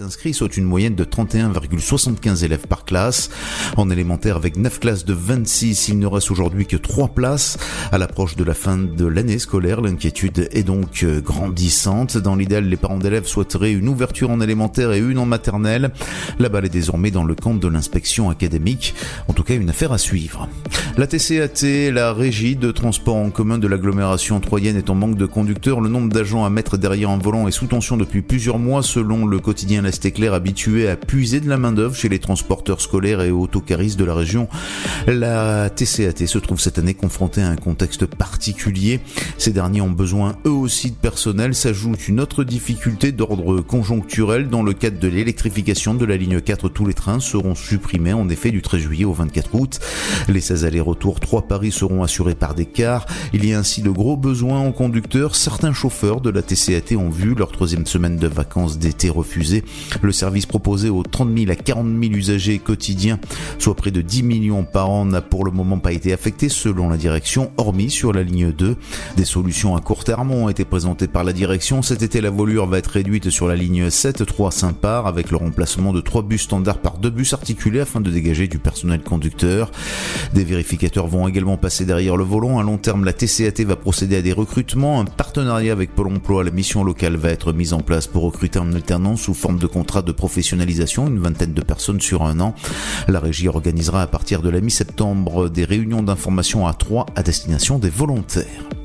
Inscrits, soit une moyenne de 31,75 élèves par classe. En élémentaire, avec 9 classes de 26, il ne reste aujourd'hui que 3 places. À l'approche de la fin de l'année scolaire, l'inquiétude est donc euh, grandissante. Dans l'idéal, les parents d'élèves souhaiteraient une ouverture en élémentaire et une en maternelle. La balle est désormais dans le camp de l'inspection académique. En tout cas, une affaire à suivre. La TCAT, la régie de transport en commun de l'agglomération troyenne est en manque de conducteurs. Le nombre d'agents à mettre derrière un volant est sous tension depuis plusieurs mois selon le quotidien L'Est Éclair habitué à puiser de la main d'œuvre chez les transporteurs scolaires et autocaristes de la région. La TCAT se trouve cette année confrontée à un contexte particulier. Ces derniers ont besoin eux aussi de personnel. S'ajoute une autre difficulté d'ordre conjoncturel. Dans le cadre de l'électrification de la ligne 4, tous les trains seront supprimés en effet du 13 juillet au 24 août. Les 16 allers-retours, 3 paris seront assurés par des cars. Il y a ainsi de gros besoins en conducteurs. Certains chauffeurs de la TCAT ont vu leur troisième semaine de vacances d'été refusée. Le service proposé aux 30 000 à 40 000 usagers quotidiens, soit près de 10 millions par an, n'a pour le moment pas été affecté selon la direction, hormis sur la ligne 2. Des solutions à court terme ont été présentées par la direction. Cet été, la volure va être réduite sur la ligne 7, 3 Saint-Par, avec le remplacement de 3 bus standards par 2 bus articulés afin de dégager du personnel conducteur. Des vérificateurs vont également passer derrière le volant. À long terme, la TCAT va procéder à des recrutements. Un partenariat avec Pôle emploi, la mission locale va être mise en place pour recruter en alternance sous forme de contrat de professionnalisation, une vingtaine de personnes sur un an. La régie organisera à partir de la mi-septembre des réunions d'information à trois à destination des volontaires.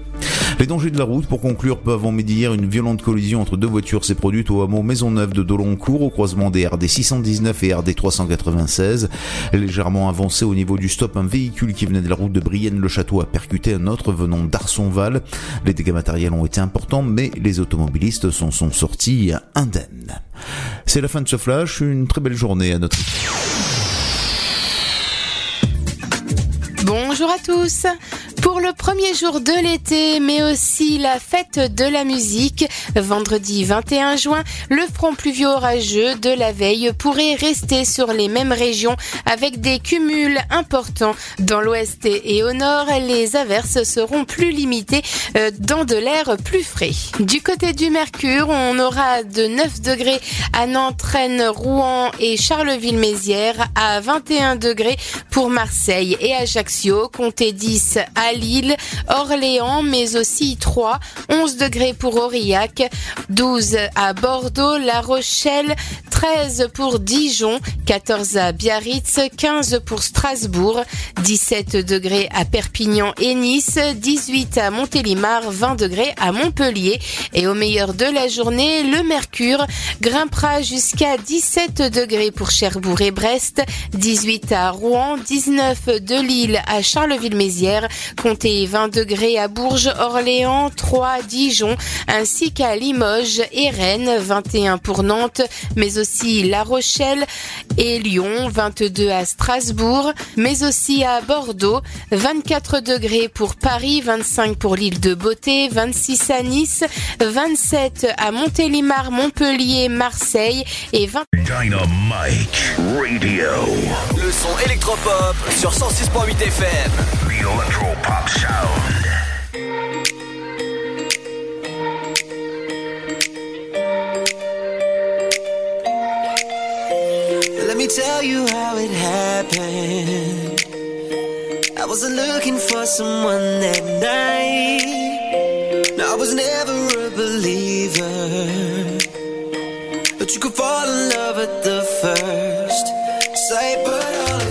Les dangers de la route, pour conclure, peu avant midi hier, une violente collision entre deux voitures s'est produite au hameau Maisonneuve de Doloncourt, au croisement des RD 619 et RD 396. Légèrement avancé au niveau du stop, un véhicule qui venait de la route de Brienne-le-Château a percuté un autre venant d'Arsonval. Les dégâts matériels ont été importants, mais les automobilistes s'en sont sortis indemnes. C'est la fin de ce flash, une très belle journée à notre Bonjour à tous. Pour le premier jour de l'été, mais aussi la fête de la musique, vendredi 21 juin, le front pluvieux orageux de la veille pourrait rester sur les mêmes régions avec des cumuls importants. Dans l'ouest et au nord, les averses seront plus limitées euh, dans de l'air plus frais. Du côté du Mercure, on aura de 9 degrés à Nantes, Rennes, Rouen et Charleville-Mézières, à 21 degrés pour Marseille et Ajaccio, comptez 10 à Lille, Orléans, mais aussi 3, 11 degrés pour Aurillac, 12 à Bordeaux, La Rochelle, 13 pour Dijon, 14 à Biarritz, 15 pour Strasbourg, 17 degrés à Perpignan et Nice, 18 à Montélimar, 20 degrés à Montpellier. Et au meilleur de la journée, le mercure grimpera jusqu'à 17 degrés pour Cherbourg et Brest, 18 à Rouen, 19 de Lille à Charleville-Mézières, comptez 20 degrés à Bourges, Orléans, 3 Dijon, ainsi qu'à Limoges et Rennes, 21 pour Nantes, mais aussi La Rochelle et Lyon, 22 à Strasbourg, mais aussi à Bordeaux, 24 degrés pour Paris, 25 pour l'île de Beauté, 26 à Nice, 27 à Montélimar, Montpellier, Marseille et 20 Dynamite Radio. Le son électropop sur 106.8 FM. The Sound. Let me tell you how it happened. I wasn't looking for someone that night. I was never a believer. But you could fall in love at the first sight. But all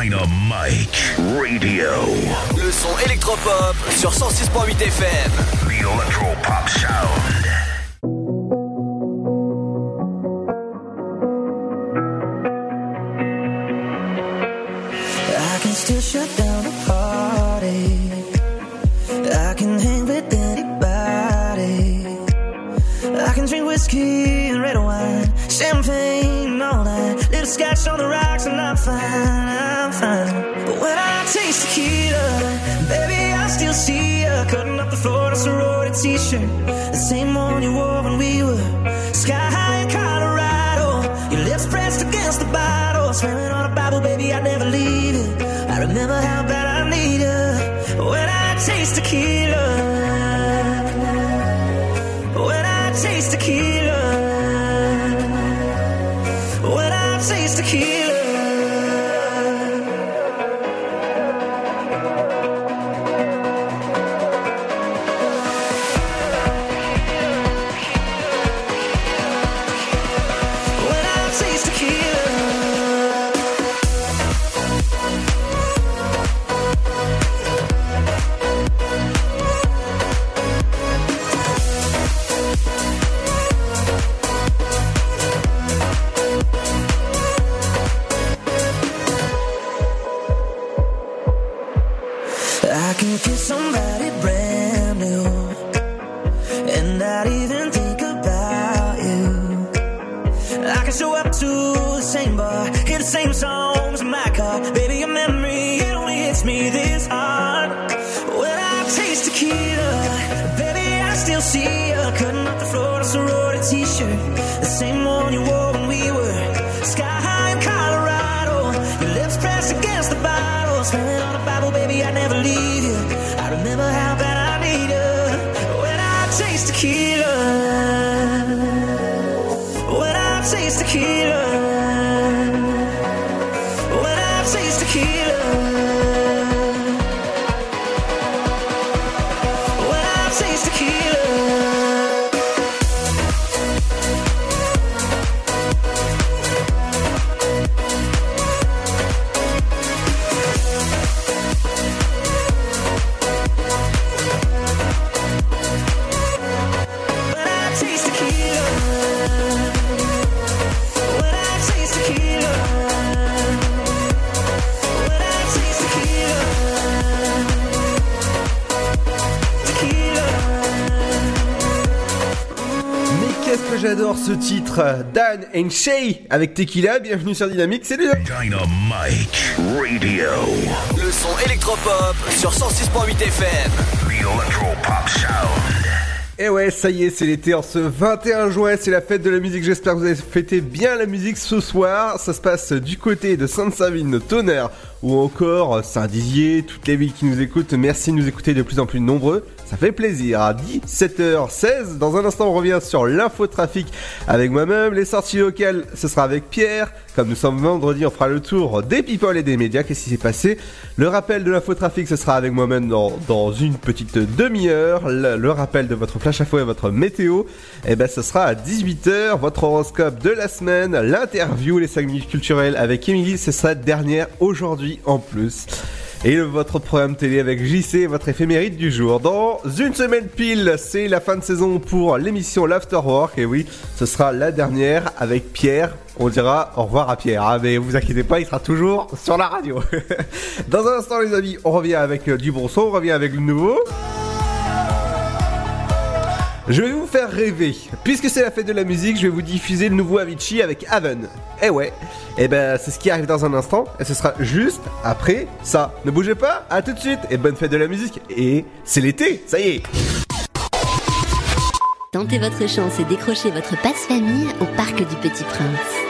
Dynamite Radio. Le son électropop sur 106.8 FM. The Electropop Sound. I can still shut down a party. I can hang with anybody. I can drink whiskey and red wine, champagne all night. Little scotch on the rocks and I'm fine, But when I taste tequila, baby, I still see you cutting up the floor in a sorority t-shirt. The same one you wore when we were sky high in Colorado. Your lips pressed against the bottle, swearing on a Bible, baby, I'd never leave it. I remember how bad titre Dan and Shay avec Tequila, bienvenue sur Dynamique, c'est déjà Dynamite Radio. Le son électropop sur 106.8 FM. The Electropop Sound. Et ouais, ça y est, c'est l'été en ce 21 juin, c'est la fête de la musique. J'espère que vous avez fêté bien la musique ce soir. Ça se passe du côté de Sainte-Savine, Tonnerre ou encore Saint-Dizier, toutes les villes qui nous écoutent. Merci de nous écouter de plus en plus nombreux. Ça fait plaisir. À 17h16, dans un instant, on revient sur l'infotrafic avec moi-même. Les sorties locales, ce sera avec Pierre. Comme nous sommes vendredi, on fera le tour des people et des médias. Qu'est-ce qui s'est passé? Le rappel de l'infotrafic, ce sera avec moi-même dans, dans une petite demi-heure. Le, le rappel de votre flash info et votre météo, et ben ce sera à 18h. Votre horoscope de la semaine, l'interview, les 5 minutes culturelles avec Émilie, ce sera dernière aujourd'hui en plus. Et votre programme télé avec JC, votre éphéméride du jour. Dans une semaine pile, c'est la fin de saison pour l'émission L'Afterwork. Et oui, ce sera la dernière avec Pierre. On dira au revoir à Pierre. hein, mais vous inquiétez pas, il sera toujours sur la radio. Dans un instant, les amis, on revient avec euh, du bon son, on revient avec le nouveau. Je vais vous faire rêver. Puisque c'est la fête de la musique, je vais vous diffuser le nouveau Avicii avec Haven. Eh ouais. Et ben, c'est ce qui arrive dans un instant. Et ce sera juste après ça. Ne bougez pas. À tout de suite. Et bonne fête de la musique. Et c'est l'été. Ça y est. Tentez votre chance et décrochez votre passe-famille au Parc du Petit Prince.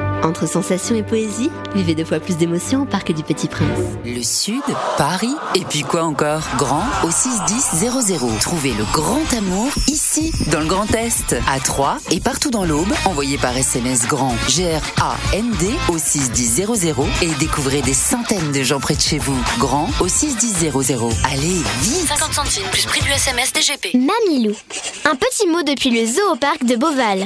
Entre sensations et poésie, vivez deux fois plus d'émotions au Parc du Petit Prince. Le Sud, Paris, et puis quoi encore? Grand au 61000. Trouvez le grand amour ici, dans le Grand Est, à Troyes et partout dans l'Aube. Envoyez par SMS grand G-R-A-N-D au 61000 et découvrez des centaines de gens près de chez vous. Grand au 61000. Allez, vite 50 centimes plus prix du SMS DGP. Mamilou. Un petit mot depuis le zoo au parc de Beauval.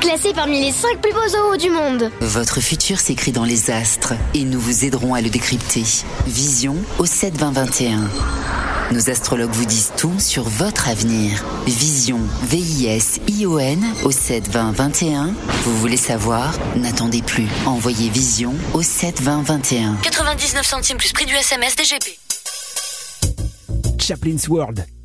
Classé parmi les 5 plus beaux zoos du monde Votre futur s'écrit dans les astres et nous vous aiderons à le décrypter. Vision au 7 20 21. Nos astrologues vous disent tout sur votre avenir. Vision, V-I-S-I-O-N au 7 20 21. Vous voulez savoir? N'attendez plus. Envoyez Vision au 7 20 21. 99 centimes plus prix du SMS DGP. Chaplin's World.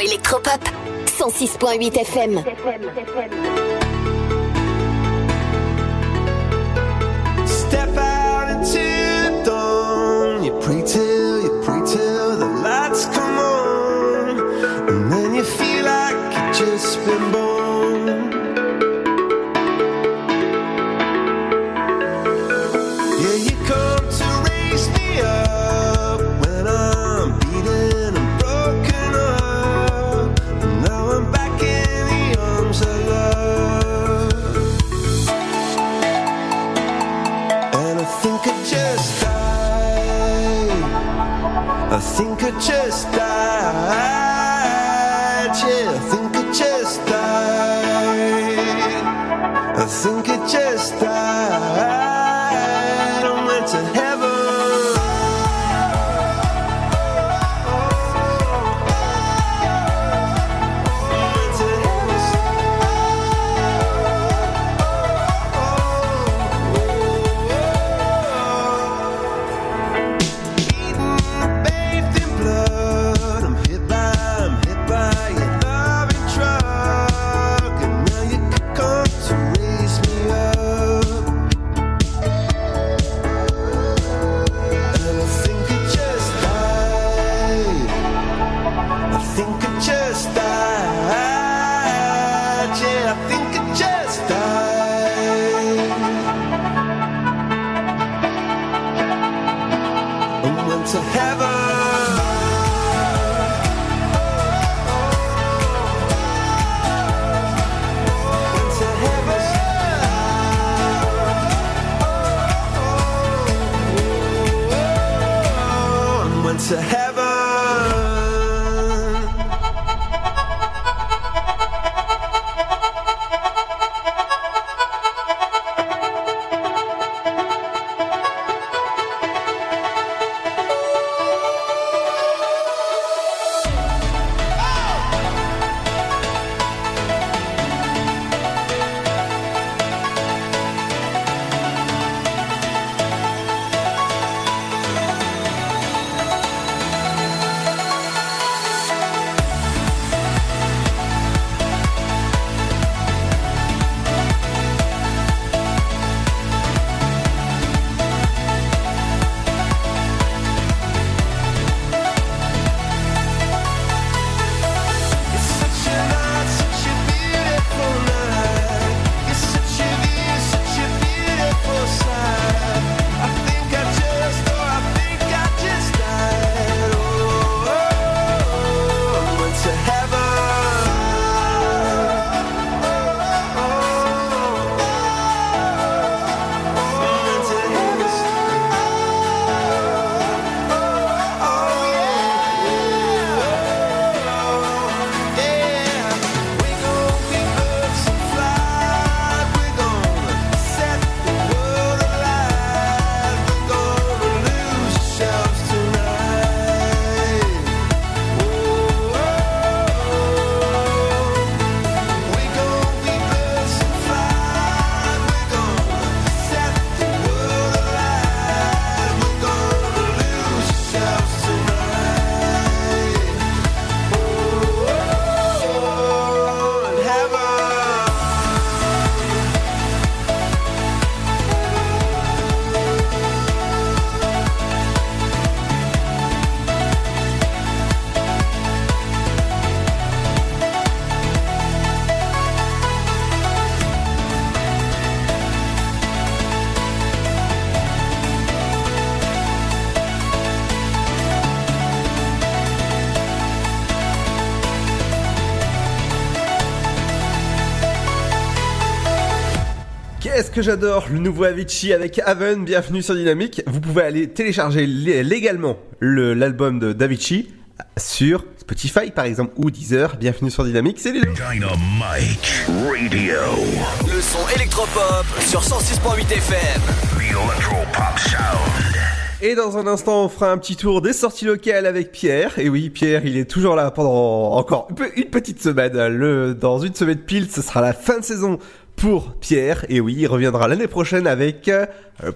Électropop. 106.8 FM. Step out into dawn. You pray till, you pray till the lights come on. And then you feel like you've just been born. Think I just died. Yeah, I think I just died. I think I just died. Que j'adore le nouveau Avicii avec Haven, bienvenue sur Dynamique. Vous pouvez aller télécharger lé- légalement le- l'album de d'Avicii sur Spotify par exemple ou Deezer. Bienvenue sur Dynamique, c'est Ludo. Dynamite Radio. Le son électropop sur 106.8 FM. The Electropop Sound. Et dans un instant, on fera un petit tour des sorties locales avec Pierre. Et oui, Pierre, il est toujours là pendant encore une petite semaine. Le, dans une semaine pile, ce sera la fin de saison pour Pierre. Et oui, il reviendra l'année prochaine avec, euh,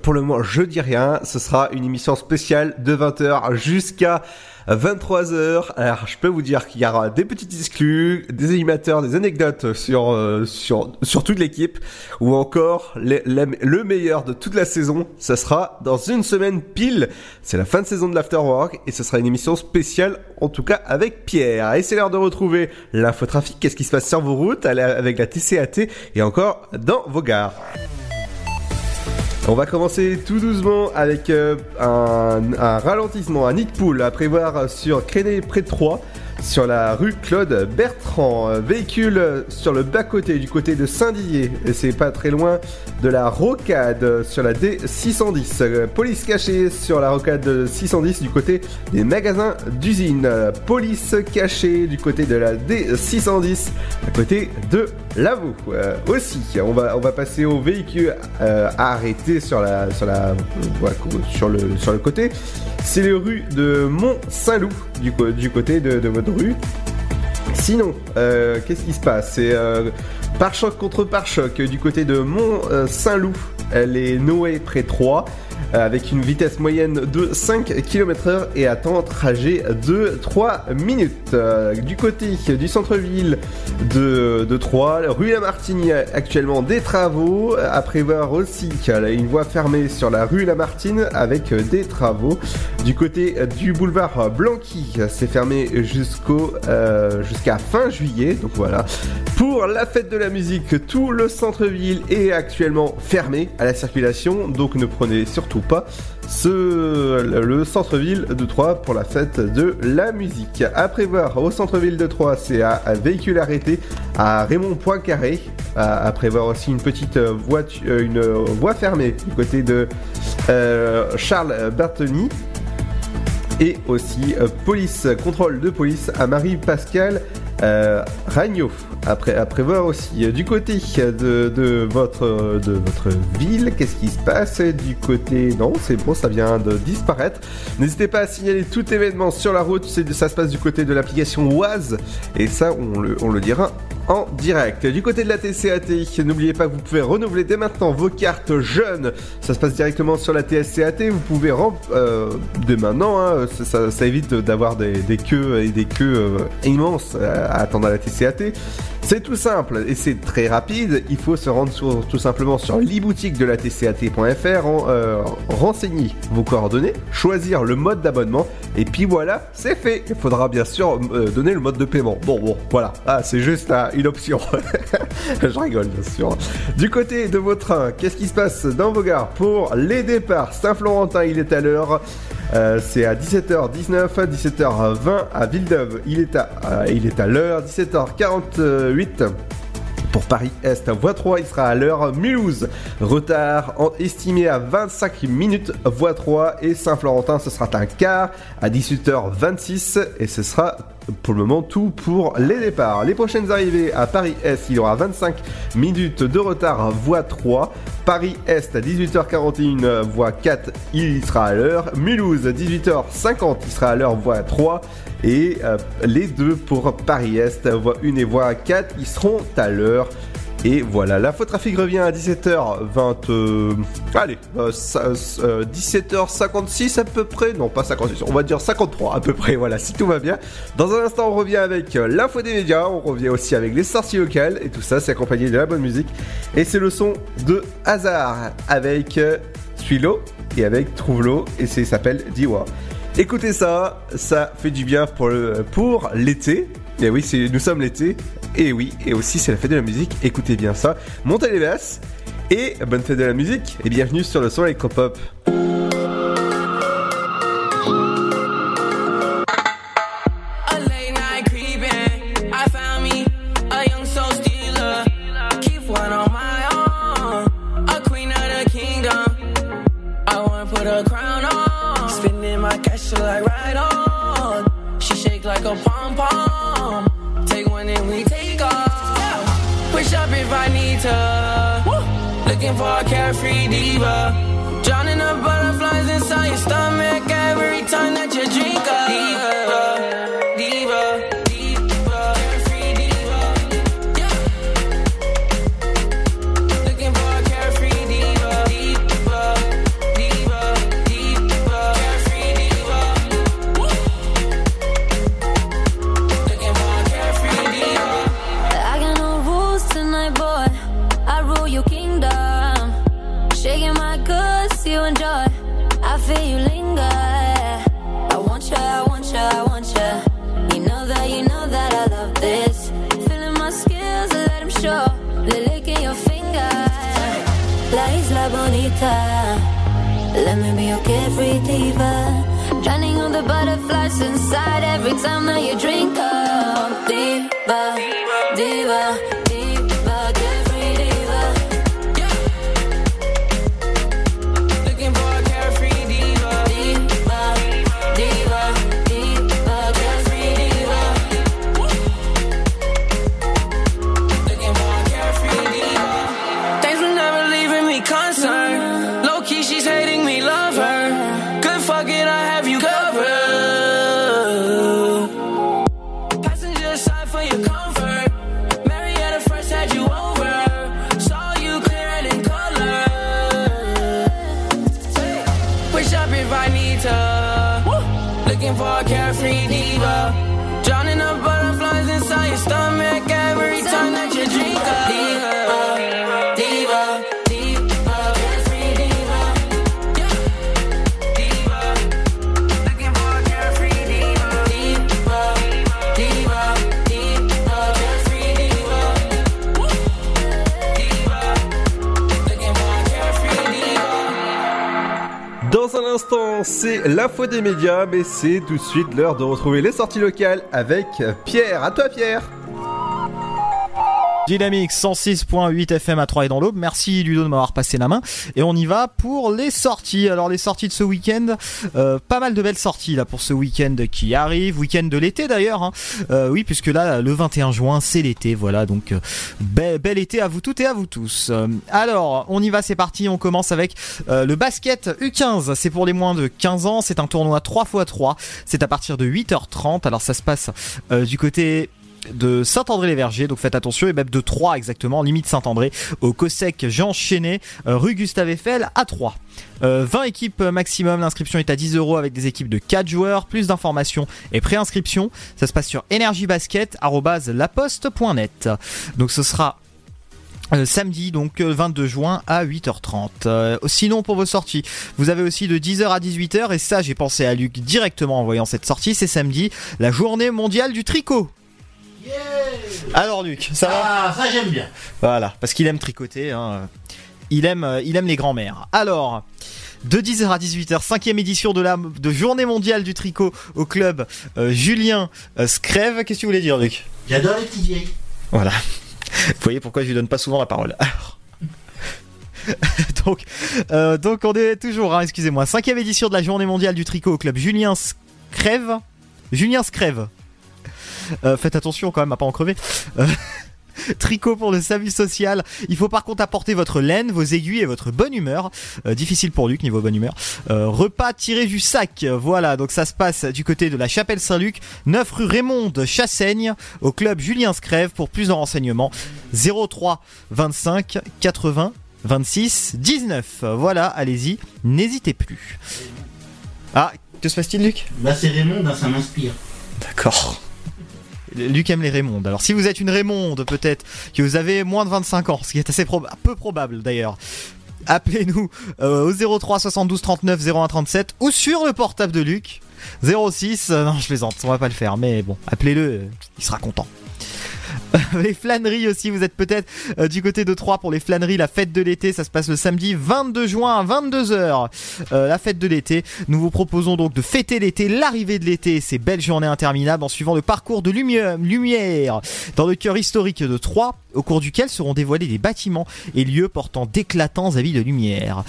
pour le moment, je dis rien. Ce sera une émission spéciale de 20h jusqu'à 23h. Alors, je peux vous dire qu'il y aura des petites exclus, des animateurs, des anecdotes sur, euh, sur, sur toute l'équipe, ou encore le meilleur de toute la saison. Ça sera dans une semaine pile. C'est la fin de saison de l'Afterwork et ce sera une émission spéciale, en tout cas avec Pierre. Et c'est l'heure de retrouver l'infotrafic. Qu'est-ce qui se passe sur vos routes avec la TCAT et encore dans vos gares. On va commencer tout doucement avec euh, un, un ralentissement, un nid de poule à prévoir sur Créné près de Troyes, sur la rue Claude Bertrand. Véhicule sur le bas-côté, du côté de Saint-Didier, et c'est pas très loin de la rocade sur la D610. Euh, Police cachée sur la rocade 610 du côté des magasins d'usine. Police cachée du côté de la D610 à côté de Lavaux. Euh, aussi, on va, on va passer au véhicule euh, arrêté sur la, sur la, sur le, sur le côté. C'est les rues de Mont-Saint-Loup du, du côté de, de rue. Sinon, euh, qu'est-ce qui se passe? C'est euh, pare-choc contre pare-choc du côté de Mont-Saint-Loup. Est Noé près 3 avec une vitesse moyenne de 5 km/h et à temps trajet de 3 minutes. Euh, du côté du centre-ville de, de Troyes, rue Lamartine, actuellement des travaux. À prévoir aussi une voie fermée sur la rue Lamartine avec des travaux. Du côté du boulevard Blanqui, c'est fermé euh, jusqu'à fin juillet. Donc voilà. Pour la fête de la musique, tout le centre-ville est actuellement fermé à la circulation. Donc ne prenez surtout pas ce, le centre-ville de Troyes pour la fête de la musique. À prévoir au centre-ville de Troyes, c'est à, véhicule arrêté à Raymond Poincaré. À, à prévoir aussi une petite voiture, une voie fermée du côté de euh, Charles Bertoni. Et aussi euh, police, contrôle de police à Marie-Pascal euh, Ragno. Après, à prévoir aussi euh, du côté de, votre, ville, qu'est-ce qui se passe Du côté, non, c'est bon, ça vient de disparaître. N'hésitez pas à signaler tout événement sur la route, ça se passe du côté de l'application Oise, et ça, on le, dira en direct. Du côté de la TCAT, n'oubliez pas que vous pouvez renouveler dès maintenant vos cartes jeunes. Ça se passe directement sur la TSCAT. Vous pouvez euh, dès maintenant, hein, ça, évite d'avoir des, queues et des queues euh, immenses à, attendre à la TCAT. C'est tout simple et c'est très rapide. Il faut se rendre tout simplement sur l'e-boutique de la TCAT.fr, euh, renseigner vos coordonnées, choisir le mode d'abonnement et puis voilà, c'est fait. Il faudra bien sûr euh, donner le mode de paiement. Bon, bon, voilà. Ah, c'est juste une option. Je rigole, bien sûr. Du côté de vos trains, qu'est-ce qui se passe dans vos gares? Pour les départs Saint-Florentin, il est à l'heure. Euh, c'est à 17h19, 17h20 à Villeneuve, il euh, il est à l'heure, 17h48. Pour Paris-Est, voie 3, il sera à l'heure. Mulhouse, retard estimé à 25 minutes, voie 3. Et Saint-Florentin, ce sera un quart à 18h26. Et ce sera pour le moment tout pour les départs. Les prochaines arrivées à Paris-Est, il y aura 25 minutes de retard, voie 3. Paris-Est à 18h41, voie 4, il sera à l'heure. Mulhouse, 18h50, il sera à l'heure, voie 3. Et euh, les deux pour Paris-Est, voie 1 et voie 4, ils seront à l'heure. Et voilà, l'infotrafic revient à 17h20. euh, allez, euh, ça- euh, 17h56 à peu près. Non, pas 56, on va dire 53 à peu près. Voilà, si tout va bien. Dans un instant, on revient avec l'info des médias. On revient aussi avec les sorties locales. Et tout ça, c'est accompagné de la bonne musique. Et c'est le son de Hasard avec Suilo et avec Trouve-l'eau. Et ça s'appelle Diwa. Écoutez ça, ça fait du bien pour l'été. Et oui, c'est, nous sommes l'été. Et oui, et aussi c'est la fête de la musique. Écoutez bien ça. Montez les basses. Et bonne fête de la musique. Et bienvenue sur le son électropop. A if I need to. Looking for a carefree diva. Drowning the butterflies inside your stomach every time that you drink Let me be your carefree diva. Drowning on the butterflies inside every time that you drink up. Diva, diva, c'est l'info des médias, mais c'est tout de suite l'heure de retrouver les sorties locales avec Pierre. À toi, Pierre. Dynamique 106.8 FM à 3 et dans l'Aube. Merci Ludo de m'avoir passé la main. Et on y va pour les sorties. Alors les sorties de ce week-end, euh, pas mal de belles sorties là pour ce week-end qui arrive, week-end de l'été d'ailleurs. hein. Euh, oui, puisque là le 21 juin c'est l'été, voilà. Donc euh, bel, bel été à vous toutes et à vous tous. Euh, alors on y va, c'est parti. On commence avec euh, le basket U15. C'est pour les moins de 15 ans. C'est un tournoi 3x3. C'est à partir de 8h30. Alors ça se passe du côté de Saint-André-les-Vergers, donc faites attention, et même de 3 exactement, limite Saint-André, au Cossec Jean Chenet, euh, rue Gustave Eiffel à 3. Euh, 20 équipes maximum, l'inscription est à 10 euros avec des équipes de 4 joueurs, plus d'informations et préinscription, ça se passe sur energiebasket.laposte.net. Donc ce sera euh, samedi donc euh, 22 juin à 8h30. Euh, sinon pour vos sorties, vous avez aussi de 10h à 18h et ça j'ai pensé à Luc directement en voyant cette sortie, c'est samedi, la journée mondiale du tricot. Alors Luc, ça va Ah, ça j'aime bien. Voilà, parce qu'il aime tricoter, hein. il, aime, euh, il aime les grands-mères. Alors, de 10h à 18h, cinquième édition de la de journée mondiale du tricot au club euh, Julien euh, Scrève. Qu'est-ce que tu voulais dire Luc? J'adore les petites vieilles. Voilà. Vous voyez pourquoi je lui donne pas souvent la parole. Alors. donc, euh, donc on est toujours, hein, excusez-moi, cinquième édition de la journée mondiale du tricot au club Julien Scrève. Julien Scrève. Euh, faites attention quand même à pas en crever. Euh, Tricot pour le salut social. Il faut par contre apporter votre laine, vos aiguilles et votre bonne humeur. Euh, difficile pour Luc niveau bonne humeur. Euh, repas tiré du sac. Voilà, donc ça se passe du côté de la chapelle Saint-Luc, 9 rue Raymond de Chassaigne, au club Julien Scrève. Pour plus de renseignements, 03 25 80 26 19. Voilà, allez-y, n'hésitez plus. Ah, que se passe-t-il Luc? Bah c'est Raymond, hein, ça m'inspire. D'accord. Luc aime les Raymondes. Alors si vous êtes une Raymonde peut-être, que vous avez moins de 25 ans, ce qui est assez peu probable d'ailleurs, appelez-nous euh, au 03 72 39 01 37 ou sur le portable de Luc 06. euh, non je plaisante, on va pas le faire, mais bon, appelez-le, euh, il sera content. les flâneries aussi, vous êtes peut-être euh, du côté de Troyes pour les flâneries, la fête de l'été, ça se passe le samedi 22 juin à 22h. Euh, la fête de l'été, nous vous proposons donc de fêter l'été, l'arrivée de l'été, ces belles journées interminables en suivant le parcours de lumière, lumière dans le cœur historique de Troyes au cours duquel seront dévoilés des bâtiments et lieux portant d'éclatants avis de lumière.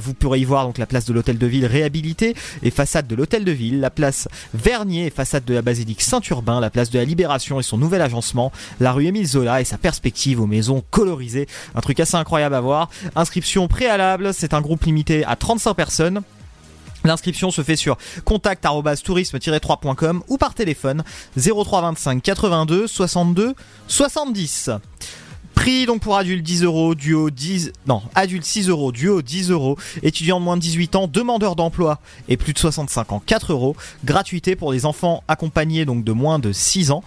Vous pourrez y voir donc la place de l'hôtel de ville réhabilitée et façade de l'hôtel de ville, la place Vernier et façade de la basilique Saint-Urbain, la place de la Libération et son nouvel agencement, la rue Émile Zola et sa perspective aux maisons colorisées. Un truc assez incroyable à voir. Inscription préalable, c'est un groupe limité à 35 personnes. L'inscription se fait sur contact@tourisme-3.com ou par téléphone 03 25 82 62 70. Prix donc pour adulte 10 euros, duo 10, non, adulte 6 euros, duo 10 euros, étudiant de moins de 18 ans, demandeur d'emploi et plus de 65 ans 4 euros, gratuité pour les enfants accompagnés donc de moins de 6 ans,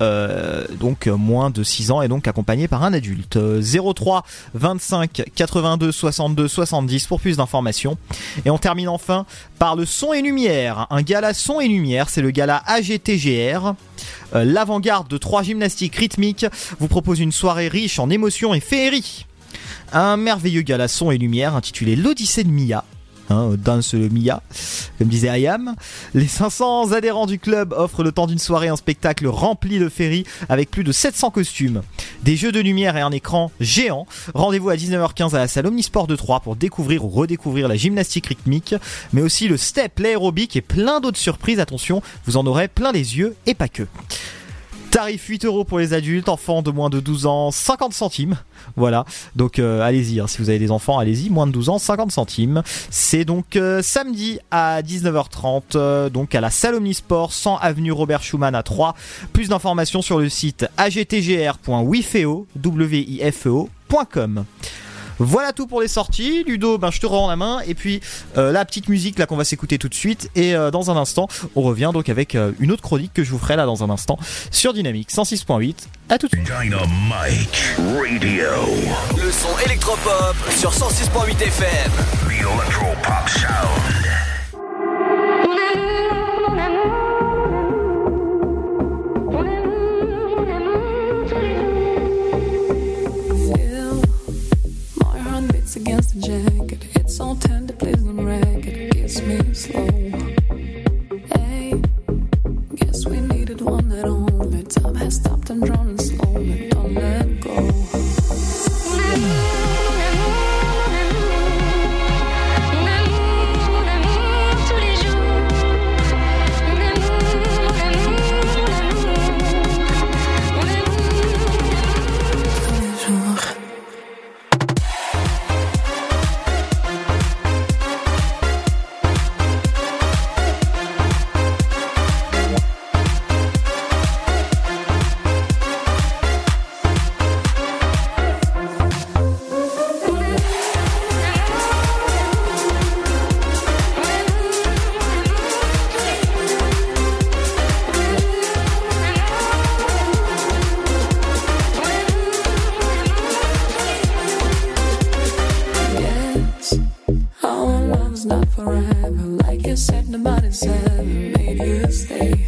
euh, donc moins de 6 ans et donc accompagnés par un adulte. Euh, 03 25 82 62 70 pour plus d'informations. Et on termine enfin par le son et lumière, un gala son et lumière, c'est le gala AGTGR. Euh, L'avant-garde de trois gymnastiques rythmiques vous propose une soirée riche en émotions et féerie. Un merveilleux gala son et lumière intitulé L'Odyssée de Mia. Hein, danse Mia, comme disait Ayam. Les 500 adhérents du club offrent le temps d'une soirée un spectacle rempli de féerie avec plus de 700 costumes, des jeux de lumière et un écran géant. Rendez-vous à 19h15 à la salle Omnisport de Troyes pour découvrir ou redécouvrir la gymnastique rythmique, mais aussi le step, l'aérobic et plein d'autres surprises. Attention, vous en aurez plein les yeux et pas que. Tarif 8 euros pour les adultes, enfants de moins de 12 ans, 50 centimes. Voilà, donc euh, allez-y, hein, si vous avez des enfants, allez-y, moins de 12 ans, 50 centimes. C'est donc euh, samedi à 19h30, euh, donc à la salle Omnisport, 100 avenue Robert Schumann à 3. Plus d'informations sur le site agtgr.wifeo, wifeo.com. Voilà tout pour les sorties. Ludo, ben, je te rends la main. Et puis euh, la petite musique là qu'on va s'écouter tout de suite. Et euh, dans un instant, on revient donc avec euh, une autre chronique que je vous ferai là dans un instant sur Dynamique 106.8. À tout de suite. Radio. Le son électropop sur 106.8 FM. The Electropop Sound. Against the jacket. It's so tender, please don't wreck it. Kiss me slow. Hey, guess we needed one night only. Time has stopped and drawn nobody's ever made you stay.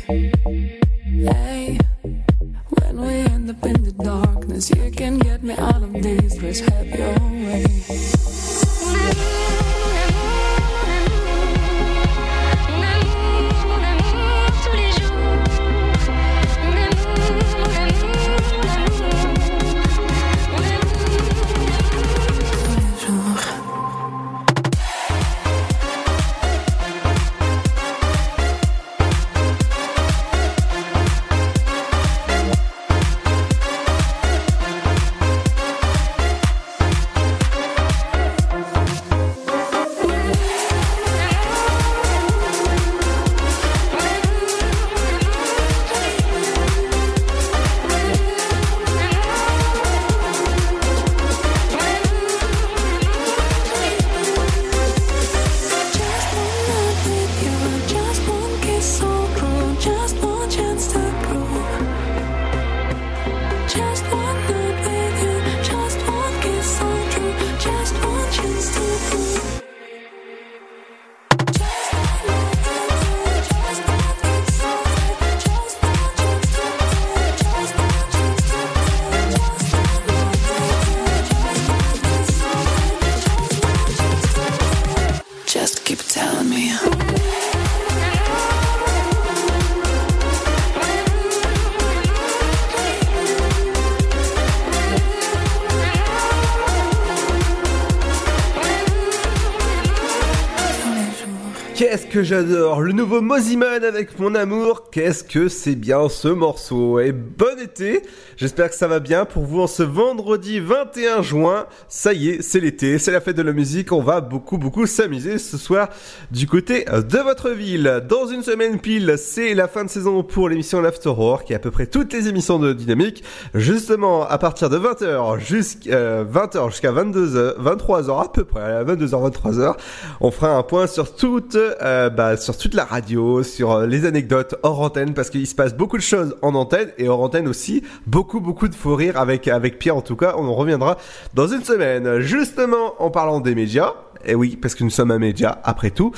Que j'adore Le nouveau Moziman avec mon amour, qu'est-ce que c'est bien ce morceau Et bon été J'espère que ça va bien pour vous en ce vendredi 21 juin. Ça y est, c'est l'été, c'est la fête de la musique, on va beaucoup beaucoup s'amuser ce soir du côté de votre ville. Dans une semaine pile, c'est la fin de saison pour l'émission L'After War, qui est à peu près toutes les émissions de Dynamique. Justement, à partir de 20h jusqu'à 20h jusqu'à 22h, 23h à peu près, à 22h, 23h, on fera un point sur toute, euh, bah, sur toute la radio, sur euh, les anecdotes hors antenne, parce qu'il se passe beaucoup de choses en antenne et hors antenne aussi, beaucoup beaucoup de faux rires avec avec Pierre en tout cas. On en reviendra dans une semaine. Justement, en parlant des médias. Et oui, parce que nous sommes un média, après tout.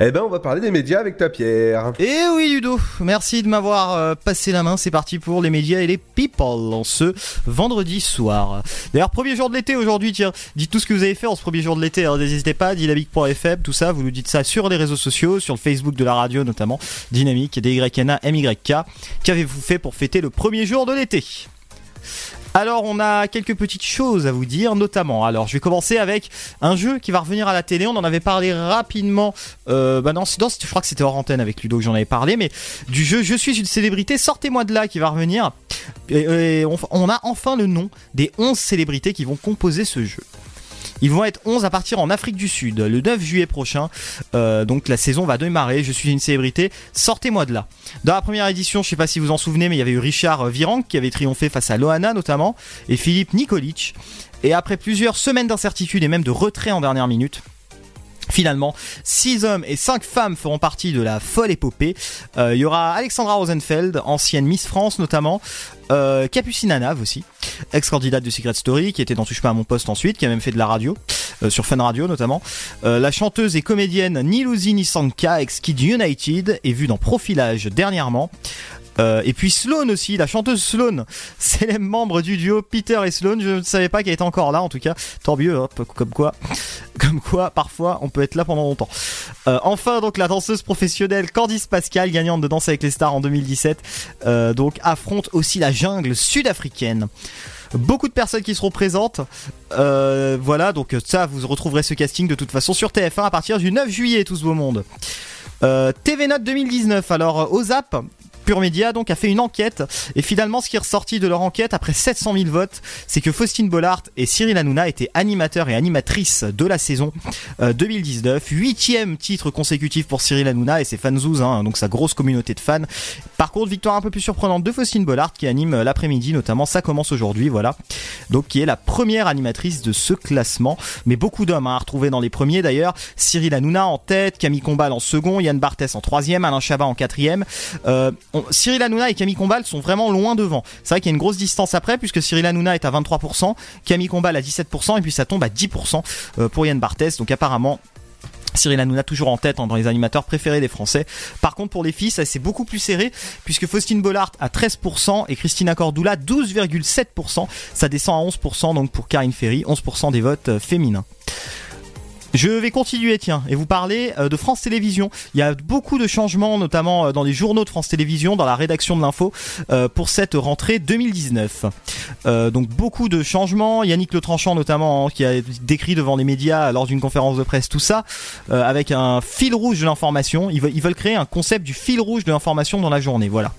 Eh ben, on va parler des médias avec toi, Pierre. Et oui, Ludo, merci de m'avoir euh, passé la main. C'est parti pour les médias et les people en ce vendredi soir. D'ailleurs, premier jour de l'été aujourd'hui, tiens, dites tout ce que vous avez fait en ce premier jour de l'été. hein. N'hésitez pas, dynamique.fm, tout ça, vous nous dites ça sur les réseaux sociaux, sur le Facebook de la radio notamment, Dynamique, DYNA, MYK. Qu'avez-vous fait pour fêter le premier jour de l'été? Alors on a quelques petites choses à vous dire, notamment. Alors je vais commencer avec un jeu qui va revenir à la télé. On en avait parlé rapidement. Euh, bah je crois que c'était hors antenne avec Ludo que j'en avais parlé, mais du jeu Je suis une célébrité. Sortez-moi de là qui va revenir. On a enfin le nom des 11 célébrités qui vont composer ce jeu. Ils vont être 11 à partir en Afrique du Sud le 9 juillet prochain. Euh, donc la saison va démarrer. Je suis une célébrité. Sortez-moi de là. Dans la première édition, je sais pas si vous en souvenez, mais il y avait eu Richard Virenque qui avait triomphé face à Loana notamment et Philippe Nikolic. Et après plusieurs semaines d'incertitude et même de retrait en dernière minute. Finalement, 6 hommes et 5 femmes feront partie de la folle épopée. Euh, Il y aura Alexandra Rosenfeld, ancienne Miss France notamment, euh, Capucine Anave aussi, ex-candidate de Secret Story, qui était dans Touche pas à mon poste ensuite, qui a même fait de la radio, euh, sur Fun Radio notamment. Euh, la chanteuse et comédienne Niluzi Nisanka, ex-Kid United, est vue dans Profilage dernièrement. Euh, et puis Sloane aussi, la chanteuse Sloane, célèbre membre du duo Peter et Sloane. Je ne savais pas qu'elle était encore là, en tout cas, tant mieux, hein, comme quoi, comme quoi, parfois, on peut être là pendant longtemps. Euh, enfin, donc la danseuse professionnelle Candice Pascal, gagnante de Danse avec les stars en 2017, euh, donc affronte aussi la jungle sud-africaine. Beaucoup de personnes qui seront présentes. Voilà, donc ça, vous retrouverez ce casting de toute façon sur TF1 à partir du 9 juillet, tout ce beau monde. Euh, TV Note 2019, alors OZAP, Pure Média donc a fait une enquête. Et finalement ce qui est ressorti de leur enquête après 700 000 votes c'est que Faustine Bollard et Cyril Hanouna étaient animateurs et animatrices de la saison euh, 2019 huitième titre consécutif pour Cyril Hanouna et ses fanzouz hein, donc sa grosse communauté de fans. Par contre victoire un peu plus surprenante de Faustine Bollard qui anime euh, l'après-midi notamment ça commence aujourd'hui voilà. Donc qui est la première animatrice de ce classement. Mais beaucoup d'hommes hein, à retrouver dans les premiers d'ailleurs. Cyril Hanouna en tête Camille Combal en second Yann Barthès en troisième Alain Chabat en quatrième. Euh, Cyril Hanouna et Camille Combal sont vraiment loin devant. C'est vrai qu'il y a une grosse distance après, puisque Cyril Hanouna est à 23%, Camille Combal à 17%, et puis ça tombe à 10% euh, pour Yann Barthès. Donc apparemment, Cyril Hanouna toujours en tête hein, dans les animateurs préférés des Français. Par contre pour les filles ça c'est beaucoup plus serré puisque Faustine Bollard à 13% et Christina Cordula 12,7%. Ça descend à 11% donc pour Karine Ferry, 11% des votes euh, féminins. Je vais continuer, tiens, et vous parler euh, de France Télévisions. Il y a beaucoup de changements, notamment euh, dans les journaux de France Télévisions, dans la rédaction de l'info, euh, pour cette rentrée 2019. Euh, donc beaucoup de changements. Yannick Le Tranchant, notamment, hein, qui a décrit devant les médias lors d'une conférence de presse tout ça, avec un fil rouge de l'information. Ils veulent créer un concept du fil rouge de l'information dans la journée. Voilà.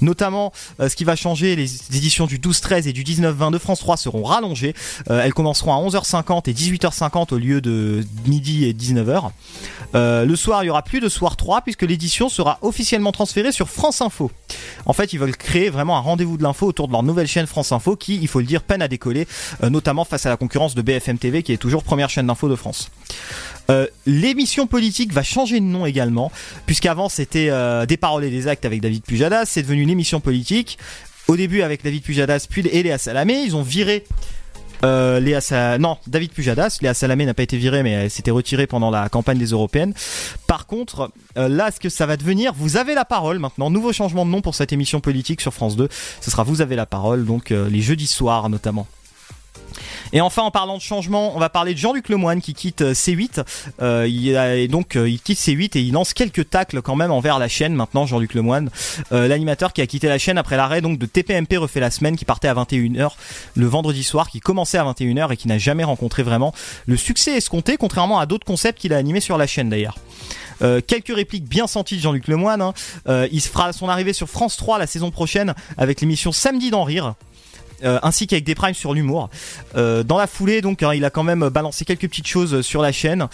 Notamment, euh, ce qui va changer, les éditions du 12-13 et du 19-20 de France 3 seront rallongées. Euh, elles commenceront à 11h50 et 18h50 au lieu de midi et 19h. Euh, le soir, il y aura plus de soir 3 puisque l'édition sera officiellement transférée sur France Info. En fait, ils veulent créer vraiment un rendez-vous de l'info autour de leur nouvelle chaîne France Info qui, il faut le dire, peine à décoller, notamment face à la concurrence de BFM TV qui est toujours première chaîne d'info de France. Euh, L'émission politique va changer de nom également, puisqu'avant c'était euh, Des paroles et des actes avec David Pujadas, c'est devenu l'émission politique. Au début avec David Pujadas puis Léa Salamé, ils ont viré euh, Léa non David Pujadas, Léa Salamé n'a pas été virée mais elle s'était retirée pendant la campagne des européennes. Par contre, là ce que ça va devenir, vous avez la parole maintenant, nouveau changement de nom pour cette émission politique sur France 2. Ce sera vous avez la parole donc les jeudis soirs notamment. Et enfin, en parlant de changement, on va parler de Jean-Luc Lemoine qui quitte euh, C8. Euh, il donc, euh, il quitte C8 et il lance quelques tacles quand même envers la chaîne maintenant, Jean-Luc Lemoine. L'animateur qui a quitté la chaîne après l'arrêt donc de TPMP refait la semaine qui partait à 21h le vendredi soir, qui commençait à 21h et qui n'a jamais rencontré vraiment le succès escompté, contrairement à d'autres concepts qu'il a animés sur la chaîne d'ailleurs. Quelques répliques bien senties de Jean-Luc Lemoyne. hein. Il fera son arrivée sur France 3 la saison prochaine avec l'émission Samedi d'en rire. Euh, ainsi qu'avec des primes sur l'humour. Euh, dans la foulée, donc, hein, il a quand même balancé quelques petites choses sur la chaîne.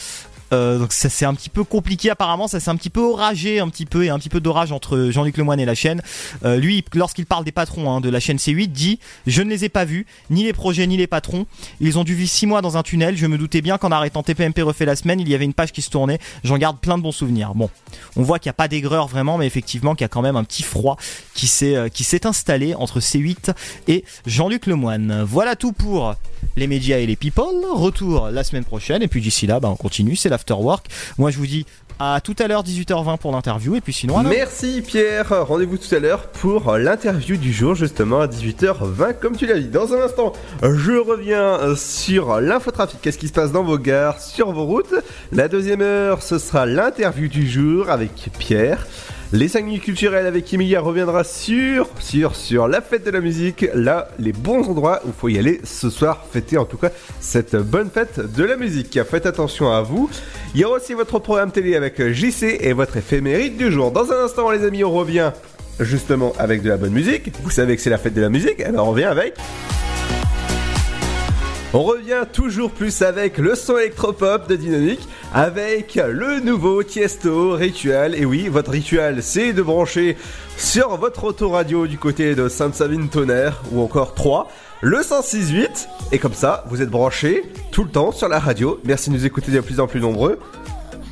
Euh, donc ça c'est un petit peu compliqué apparemment, ça c'est un petit peu oragé un petit peu et un petit peu d'orage entre Jean-Luc Lemoyne et la chaîne. Euh, lui, lorsqu'il parle des patrons hein, de la chaîne C8, dit je ne les ai pas vus, ni les projets ni les patrons. Ils ont dû vivre six mois dans un tunnel. Je me doutais bien qu'en arrêtant TPMP refait la semaine, il y avait une page qui se tournait. J'en garde plein de bons souvenirs. Bon, on voit qu'il n'y a pas d'aigreur vraiment, mais effectivement qu'il y a quand même un petit froid qui s'est euh, qui s'est installé entre C8 et Jean-Luc Lemoyne. Voilà tout pour les médias et les people. Retour la semaine prochaine et puis d'ici là, bah, on continue. C'est l'afterwork. Moi, je vous dis à tout à l'heure 18h20 pour l'interview et puis sinon. Merci Pierre, rendez-vous tout à l'heure pour l'interview du jour justement à 18h20 comme tu l'as dit. Dans un instant, je reviens sur l'infotrafic, qu'est-ce qui se passe dans vos gares, sur vos routes? La deuxième heure, ce sera l'interview du jour avec Pierre. Les 5 minutes culturelles avec Emilia reviendra sur, sur, sur la fête de la musique, là, les bons endroits où il faut y aller ce soir, fêter en tout cas cette bonne fête de la musique. Faites attention à vous. Il y aura aussi votre programme télé avec JC et votre éphémérite du jour. Dans un instant, les amis, on revient justement avec de la bonne musique. Vous savez que c'est la fête de la musique, alors on revient avec. On revient toujours plus avec le son électropop de Dynamique, avec le nouveau Tiesto Ritual. Et oui, votre rituel, c'est de brancher sur votre autoradio du côté de Sainte-Savine-Tonnerre, ou encore 3, le 106.8. Et comme ça, vous êtes branchés tout le temps sur la radio. Merci de nous écouter de plus en plus nombreux.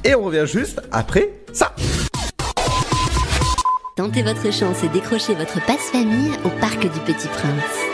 Et on revient juste après ça. Tentez votre chance et décrochez votre passe-famille au Parc du Petit Prince.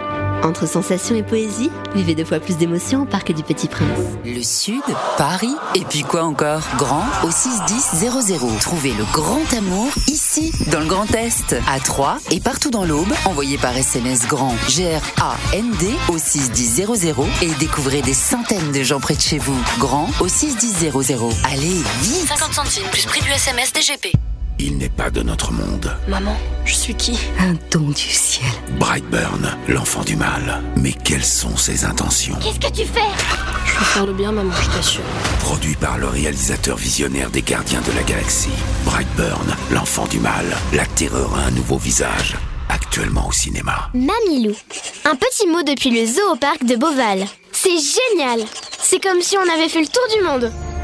Entre sensations et poésie, vivez deux fois plus d'émotions au Parc du Petit Prince. Le Sud, Paris, et puis quoi encore? Grand au 61000. Trouvez le grand amour ici, dans le Grand Est, à Troyes et partout dans l'Aube. Envoyez par SMS grand G-R-A-N-D au 61000 et découvrez des centaines de gens près de chez vous. Grand au 61000. Allez, vite 50 centimes plus prix du SMS DGP. Il n'est pas de notre monde. Maman, je suis qui? Un don du ciel. Brightburn, l'enfant du mal. Mais quelles sont ses intentions? Qu'est-ce que tu fais? Je veux faire le bien, maman, je t'assure. Produit par le réalisateur visionnaire des Gardiens de la Galaxie. Brightburn, l'enfant du mal. La terreur a un nouveau visage. Actuellement au cinéma. Mamilou. Un petit mot depuis le zoo au parc de Beauval. C'est génial C'est comme si on avait fait le tour du monde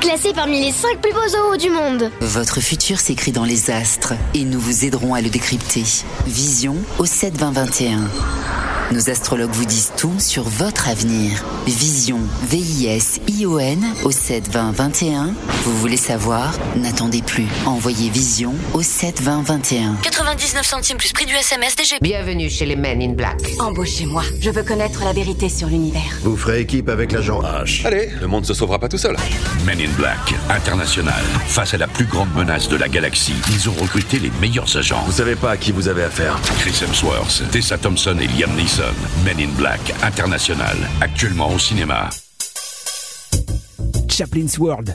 Classé parmi les 5 plus beaux zoos du monde Votre futur s'écrit dans les astres et nous vous aiderons à le décrypter. Vision au 7 20 21. Nos astrologues vous disent tout sur votre avenir. Vision, V-I-S-I-O-N au 7 20 21. Vous voulez savoir? N'attendez plus. Envoyez Vision au 7 20 21. 99 centimes plus prix du SMS DGP. Bienvenue chez les Men in Black. Embauchez-moi. Je veux connaître la vérité sur l'univers. Vous ferez équipe avec l'agent H. Allez, le monde se sauvera pas tout seul. Men in Black, international. Face à la plus grande menace de la galaxie, ils ont recruté les meilleurs agents. Vous savez pas à qui vous avez affaire. Chris Hemsworth, Tessa Thompson et Liam Neeson. Men in Black, international. Actuellement au cinéma. Chaplin's World.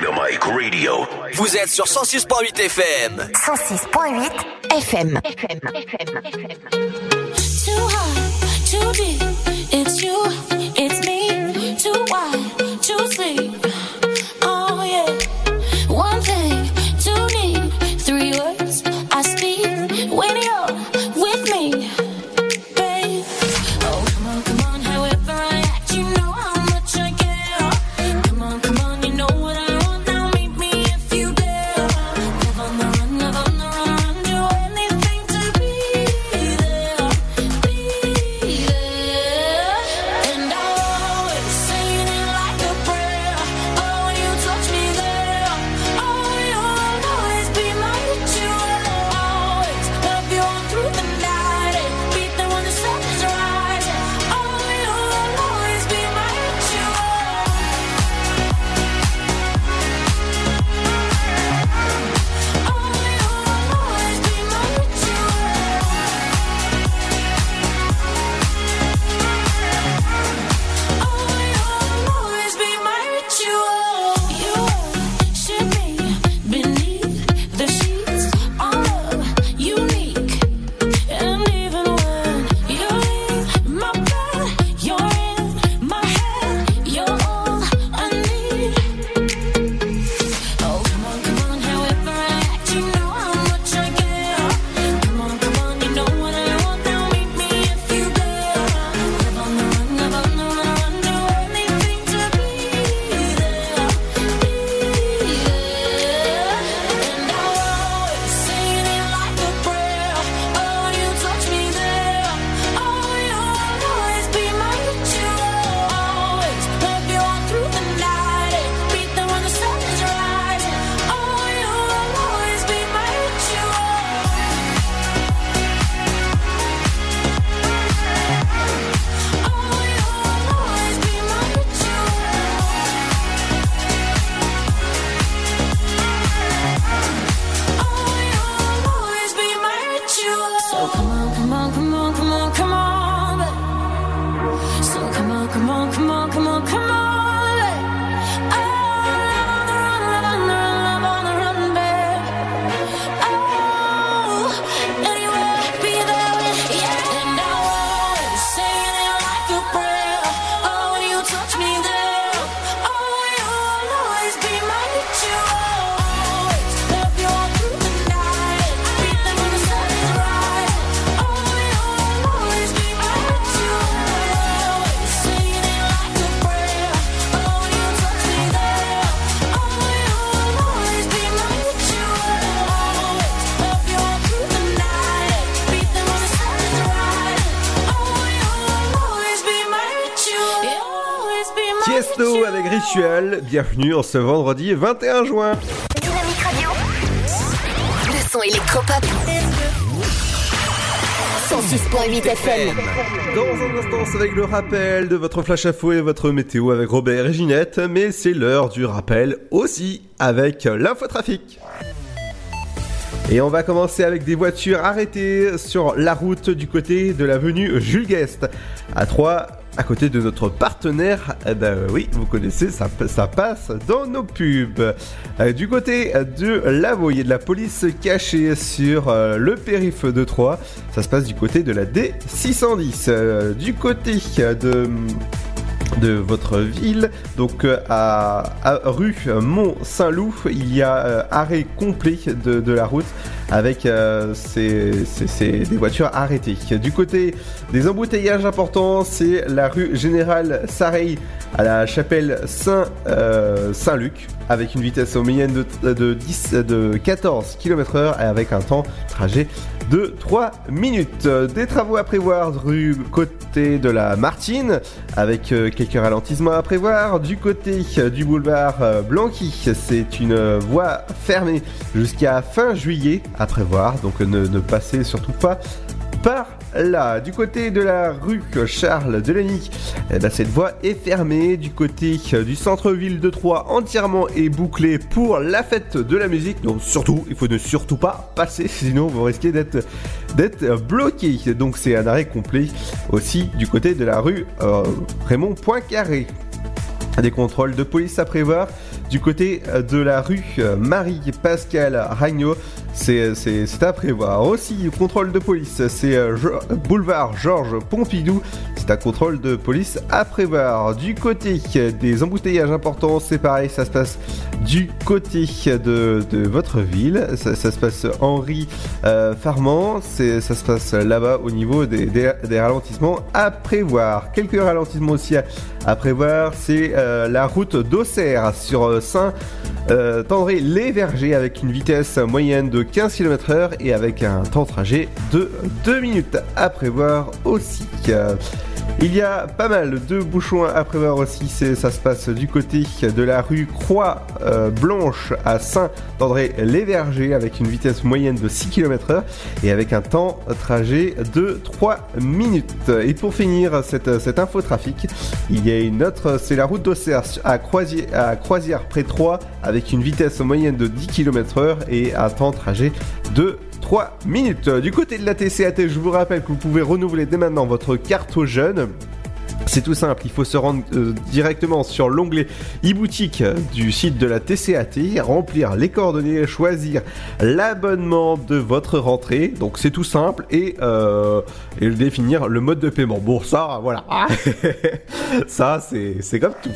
Dynamite Radio. Vous êtes sur 106.8 FM. 106.8 FM. Too high, too deep. It's you, it's me. Too wide, too sleep. Oh yeah. One thing, two need, three words bienvenue en ce vendredi 21 juin. Dynamique Radio. Le son électropop. 106.8 FM. Dans un instant, c'est avec le rappel de votre flash info et votre météo avec Robert et Ginette, mais c'est l'heure du rappel aussi avec l'infotrafic. Et on va commencer avec des voitures arrêtées sur la route du côté de l'avenue Jules Guest à 3 à côté de notre partenaire, eh ben oui, vous connaissez, ça, passe dans nos pubs. Euh, du côté de Lavaux, il y a de la police cachée sur euh, le périph' de Troyes. Ça se passe du côté de la D610. Euh, du côté de de votre ville. Donc euh, à, rue Mont-Saint-Loup, il y a euh, arrêt complet de la route avec euh, des voitures arrêtées. Du côté des embouteillages importants, c'est la rue Générale Sareil à la chapelle Saint, euh, Saint-Luc avec une vitesse en moyenne de, de, 10, de 14 km heure et avec un temps trajet de 3 minutes. Des travaux à prévoir rue côté de la Martine avec euh, quelques ralentissements à prévoir. Du côté euh, du boulevard euh, Blanqui, c'est une voie fermée jusqu'à fin juillet à prévoir. Donc ne passez surtout pas par là. Du côté de la rue Charles Delaney, eh ben, cette voie est fermée. Du côté du centre-ville de Troyes, entièrement est bouclé pour la fête de la musique. Donc surtout, il faut ne surtout pas passer, sinon vous risquez d'être bloqué. Donc c'est un arrêt complet aussi du côté de la rue euh, Raymond Poincaré. Des contrôles de police à prévoir Du côté euh, de la rue euh, Marie-Pascal Ragnaud, c'est à prévoir. Aussi, contrôle de police, c'est euh, boulevard Georges Pompidou. C'est un contrôle de police à prévoir. Du côté des embouteillages importants, c'est pareil, ça se passe du côté de, votre ville. Ça, se passe Henri euh, Farman. Ça se passe là-bas au niveau des, ralentissements à prévoir. Quelques ralentissements aussi à, prévoir. C'est euh, la route d'Auxerre sur euh, Saint. Euh, tendré les vergers avec une vitesse moyenne de 15 km/h et avec un temps de trajet de 2 minutes à prévoir aussi. Il y a pas mal de bouchons à prévoir aussi, ça se passe du côté de la rue Croix euh, Blanche à Saint-André-les-Vergers avec une vitesse moyenne de 6 km/h et avec un temps trajet de 3 minutes. Et pour finir cette, cette info il y a une autre, c'est la route d'Auxerre à, Croisière, à Croisière près 3 avec une vitesse moyenne de 10 km/h et un temps trajet de 3 minutes. Du côté de la TCAT, je vous rappelle que vous pouvez renouveler dès maintenant votre carte aux jeunes. C'est tout simple, il faut se rendre euh, directement sur l'onglet e-boutique du site de la TCAT, remplir les coordonnées, choisir l'abonnement de votre rentrée. Donc c'est tout simple et, euh, définir le mode de paiement. Bon ça, voilà. ça c'est comme tout.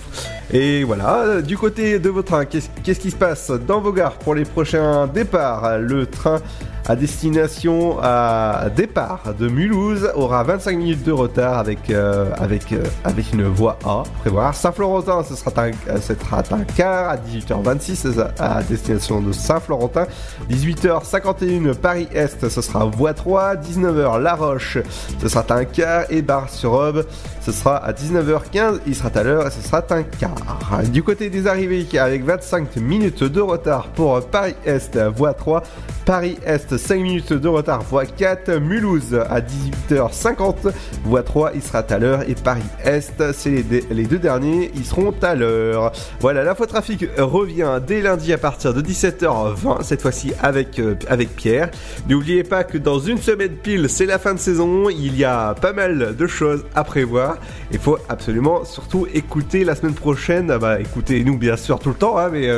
Et voilà, euh, du côté de votre train, qu'est-ce qu'est-ce qui se passe dans vos gares pour les prochains départs? Le train à destination à départ de Mulhouse aura 25 minutes de retard avec, euh, avec, euh, avec une voie A. Prévoir. Saint-Florentin, ce sera un, ce sera un quart à 18h26 à destination de Saint-Florentin. 18h51 Paris-Est, ce sera voie 3. 19h La Roche, ce sera un quart. Et Bar-sur-Aube, ce sera à 19h15. Il sera à l'heure et ce sera un quart. Du côté des arrivées, avec 25 minutes de retard pour Paris-Est, voie 3. Paris-Est, 5 minutes de retard, voie 4. Mulhouse à 18h50, voie 3, il sera à l'heure. Et Paris-Est, c'est les, deux derniers, ils seront à l'heure. Voilà, l'infotrafic revient dès lundi à partir de 17h20, cette fois-ci euh, avec Pierre. N'oubliez pas que dans une semaine pile, c'est la fin de saison, il y a pas mal de choses à prévoir. Il faut absolument surtout écouter la semaine prochaine. Ah bah écoutez-nous bien sûr tout le temps, hein, mais...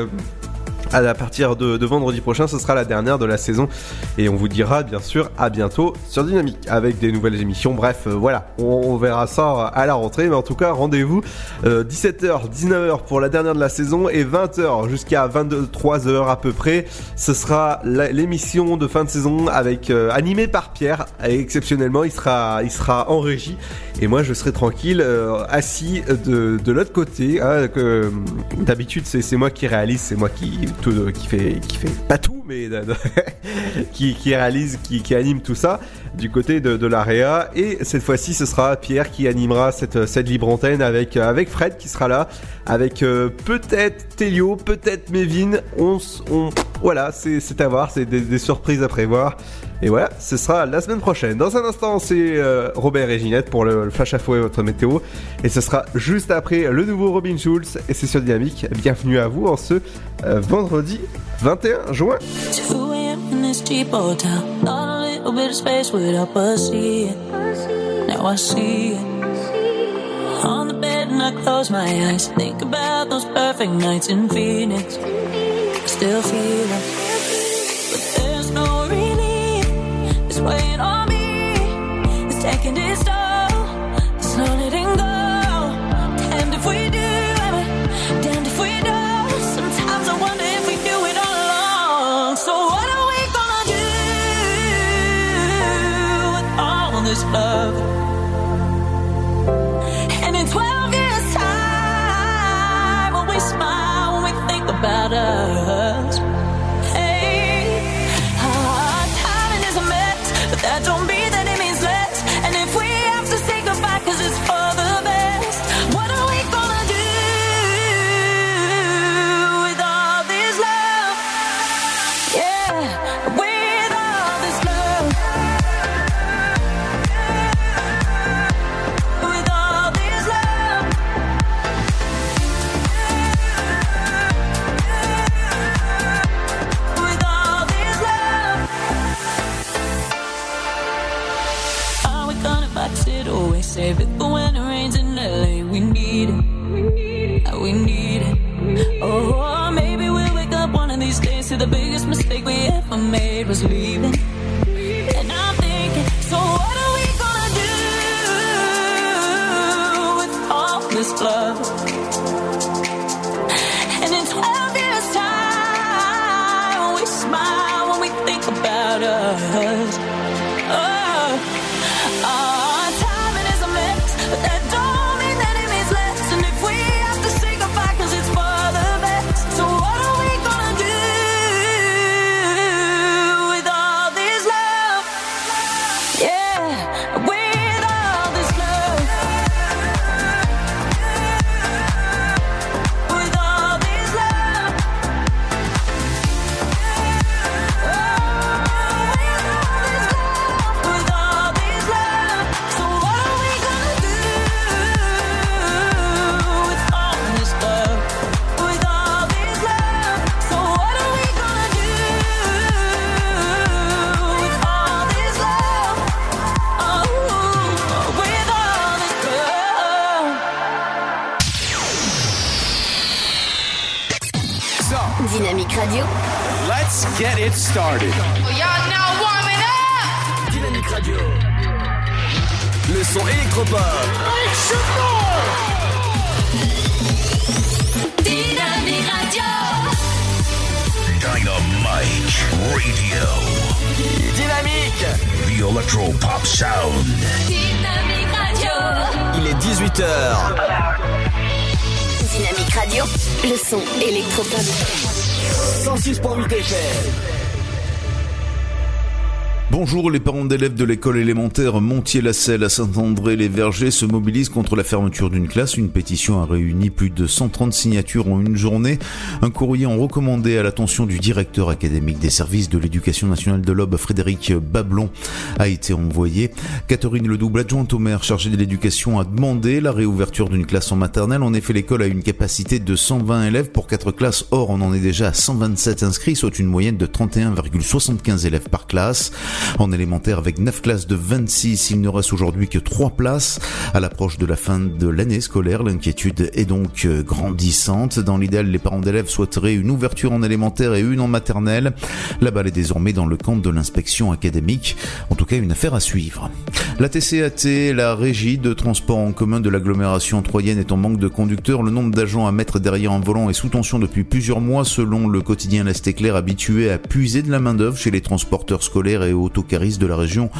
euh, à partir de, vendredi prochain, ce sera la dernière de la saison. Et on vous dira bien sûr à bientôt sur Dynamique avec des nouvelles émissions. Bref, euh, voilà, on, verra ça à la rentrée. Mais en tout cas, rendez-vous euh, 17h, 19h pour la dernière de la saison et 20h jusqu'à 23h à peu près. Ce sera l'émission de fin de saison avec euh, animée par Pierre. Et exceptionnellement, il sera, il sera en régie. Et moi, je serai tranquille, euh, assis de, de l'autre côté. hein, D'habitude, c'est moi qui réalise, c'est moi qui, tout, qui, fait, qui fait pas tout, mais qui, réalise, qui, anime tout ça du côté de, l'AREA. Et cette fois-ci, ce sera Pierre qui animera cette, cette libre antenne avec, avec Fred qui sera là, avec euh, peut-être Telio, peut-être Mévin. On, on, voilà, c'est à voir, c'est des surprises à prévoir. Et voilà, ce sera la semaine prochaine. Dans un instant, c'est euh, Robert et Ginette pour le, Flash Info et votre météo. Et ce sera juste après le nouveau Robin Schulz. Et c'est sur Dynamique. Bienvenue à vous en ce euh, vendredi 21 juin. 2 a.m. in this cheap hotel. Thought a little bit of space would help us see it. Now I see it. On the bed and I close my eyes. Think about those perfect nights in Phoenix. Still feel it. Weighing on me. It's taking its toll. Letting go. Damned if we do. Damned if we don't. Sometimes I wonder if we it all along. So what are we gonna do with all this love? And in 12 years' time, we smile when we think about us? The biggest mistake we ever made was leaving. Started. Y'all now warming up. Dynamique Radio. Le son électropop. Dynamique Radio. Dynamite Radio. Dynamique. The Electro Pop Sound. Dynamique Radio. Il est 18h. Dynamique Radio. Le son électropop. 106.8 FM. Bonjour, les parents d'élèves de l'école élémentaire Montier-la-Selle à Saint-André-les-Vergers se mobilisent contre la fermeture d'une classe. Une pétition a réuni plus de 130 signatures en une journée. Un courrier en recommandé à l'attention du directeur académique des services de l'éducation nationale de l'Aube, Frédéric Bablon, a été envoyé. Catherine Ledouble, adjointe au maire chargée de l'éducation, a demandé la réouverture d'une classe en maternelle. En effet, l'école a une capacité de 120 élèves pour 4 classes. Or, on en est déjà à 127 inscrits, soit une moyenne de 31,75 élèves par classe. En élémentaire, avec 9 classes de 26, il ne reste aujourd'hui que 3 places. À l'approche de la fin de l'année scolaire, l'inquiétude est donc euh, grandissante. Dans l'idéal, les parents d'élèves souhaiteraient une ouverture en élémentaire et une en maternelle. La balle est désormais dans le camp de l'inspection académique. En tout cas, une affaire à suivre. La TCAT, la régie de transport en commun de l'agglomération troyenne est en manque de conducteurs. Le nombre d'agents à mettre derrière un volant est sous tension depuis plusieurs mois selon le quotidien L'Est éclair habitué à puiser de la main d'œuvre chez les transporteurs scolaires et autocaristes de la région.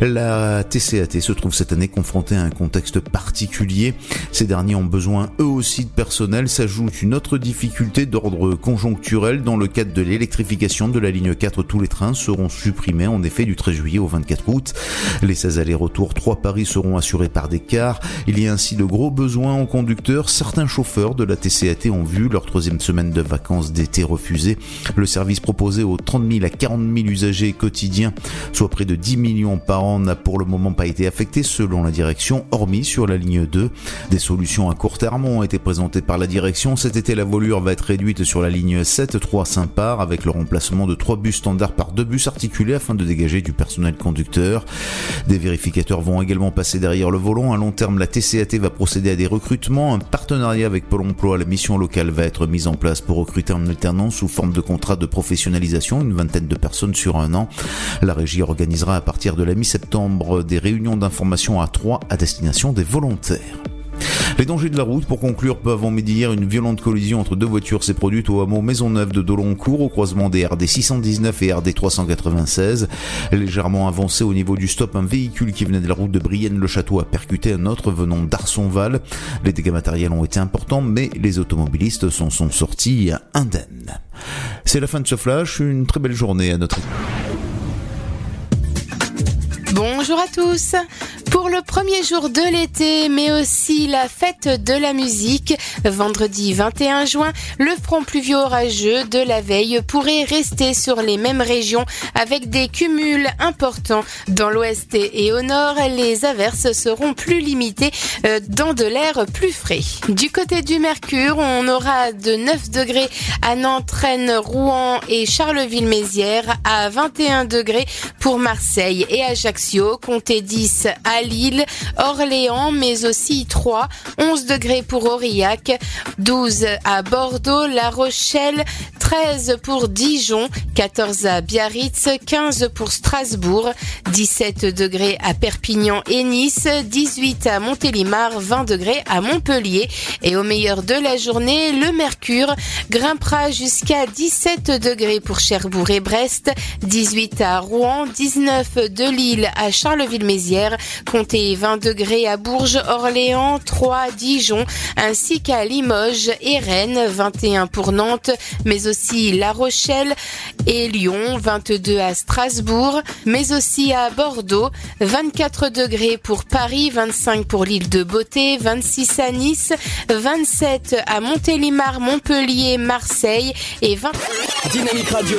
La TCAT se trouve cette année confrontée à un contexte particulier. Ces derniers ont besoin eux aussi de personnel. S'ajoute une autre difficulté d'ordre conjoncturel. Dans le cadre de l'électrification de la ligne 4, tous les trains seront supprimés en effet du 13 juillet au 24 août. Les 16 allers-retours, 3 paris seront assurés par des cars. Il y a ainsi de gros besoins en conducteurs. Certains chauffeurs de la TCAT ont vu leur troisième semaine de vacances d'été refusée. Le service proposé aux 30 000 à 40 000 usagers quotidiens, soit près de 10 millions par an, n'a pour le moment pas été affecté selon la direction, hormis sur la ligne 2. Des solutions à court terme ont été présentées par la direction. Cet été, la voilure va être réduite sur la ligne 7, 3 Saint-Par, avec le remplacement de 3 bus standards par 2 bus articulés afin de dégager du personnel conducteur. Des vérificateurs vont également passer derrière le volant. À long terme, la TCAT va procéder à des recrutements. Un partenariat avec Pôle emploi, la mission locale va être mise en place pour recruter en alternance sous forme de contrat de professionnalisation, une vingtaine de personnes sur un an. La régie organisera à partir de la mi-septembre des réunions d'information à trois à destination des volontaires. Les dangers de la route, pour conclure, peu avant midi hier, une violente collision entre deux voitures s'est produite au hameau Maisonneuve de Doloncourt, au croisement des RD 619 et RD 396. Légèrement avancé au niveau du stop, un véhicule qui venait de la route de Brienne-le-Château a percuté un autre venant d'Arsonval. Les dégâts matériels ont été importants, mais les automobilistes s'en sont sortis indemnes. C'est la fin de ce flash, une très belle journée à notre bon. Bonjour à tous. Pour le premier jour de l'été, mais aussi la fête de la musique, vendredi 21 juin, le front pluvieux orageux de la veille pourrait rester sur les mêmes régions avec des cumuls importants. Dans l'ouest et au nord, les averses seront plus limitées euh, dans de l'air plus frais. Du côté du Mercure, on aura de 9 degrés à Nantes, Rennes, Rouen et Charleville-Mézières, à 21 degrés pour Marseille et Ajaccio, comptez 10 à Lille, Orléans, mais aussi 3, 11 degrés pour Aurillac, 12 à Bordeaux, La Rochelle, 13 pour Dijon, 14 à Biarritz, 15 pour Strasbourg, 17 degrés à Perpignan et Nice, 18 à Montélimar, 20 degrés à Montpellier. Et au meilleur de la journée, le mercure grimpera jusqu'à 17 degrés pour Cherbourg et Brest, 18 à Rouen, 19 de Lille à Charleville-Mézières, comptez 20 degrés à Bourges, Orléans, 3 Dijon, ainsi qu'à Limoges et Rennes, 21 pour Nantes, mais aussi La Rochelle et Lyon, 22 à Strasbourg, mais aussi à Bordeaux, 24 degrés pour Paris, 25 pour l'île de Beauté, 26 à Nice, 27 à Montélimar, Montpellier, Marseille et 20... Dynamique Radio.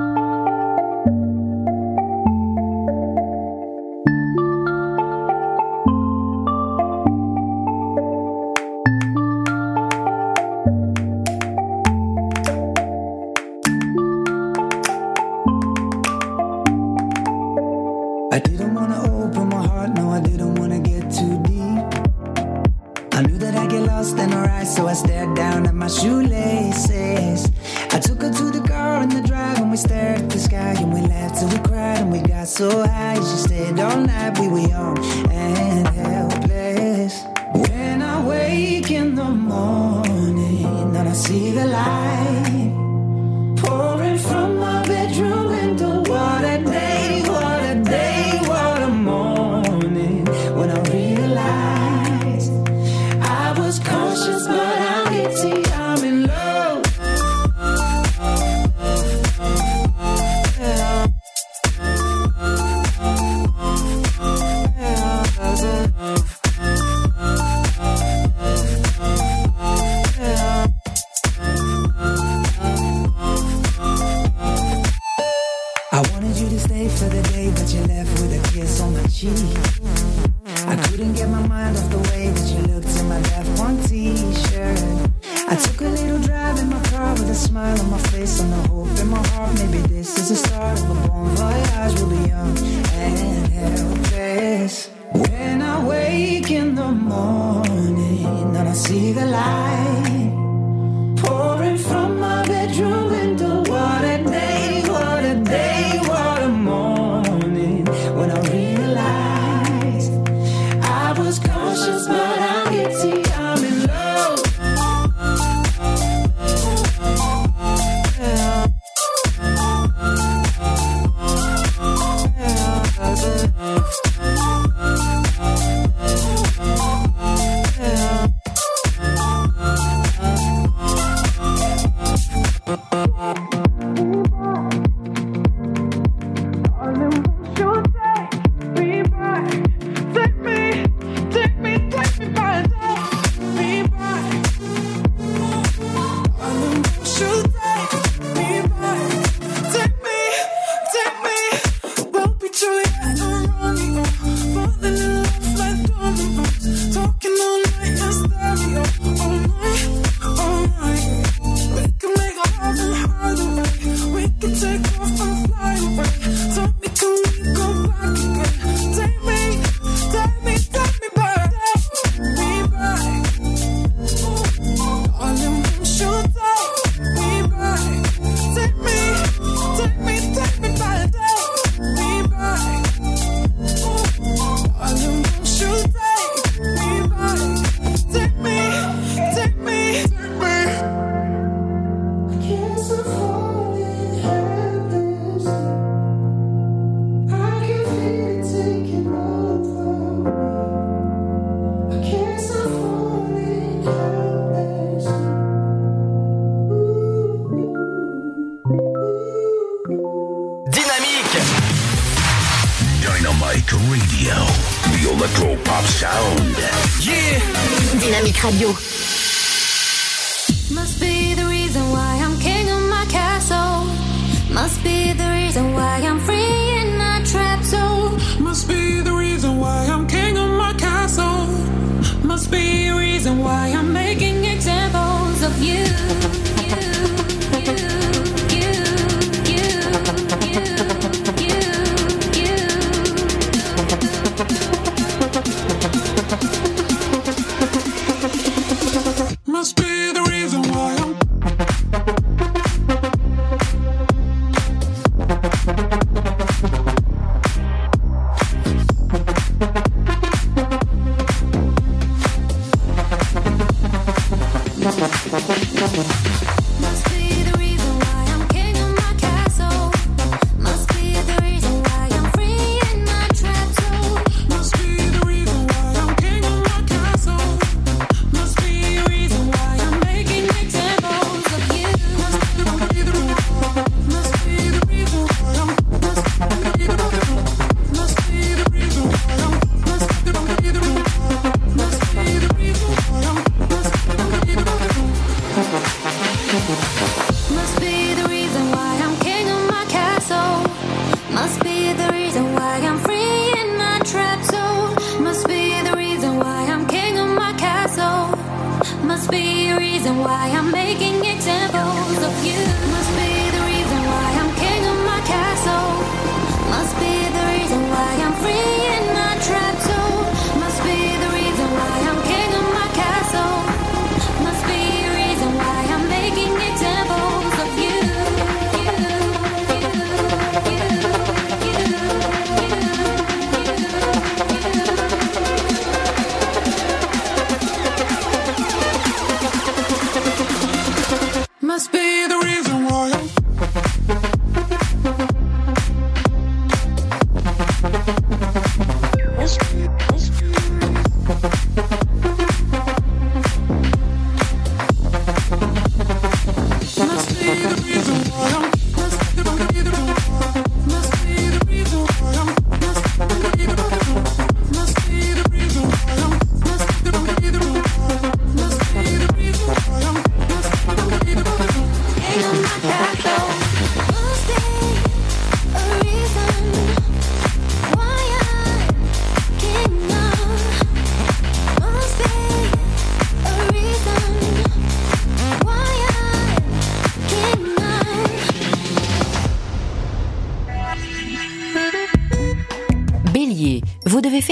My shoelaces. I took her to the car in the drive, and we stared at the sky, and we laughed till we cried, and we got so high. She stayed all night, we were young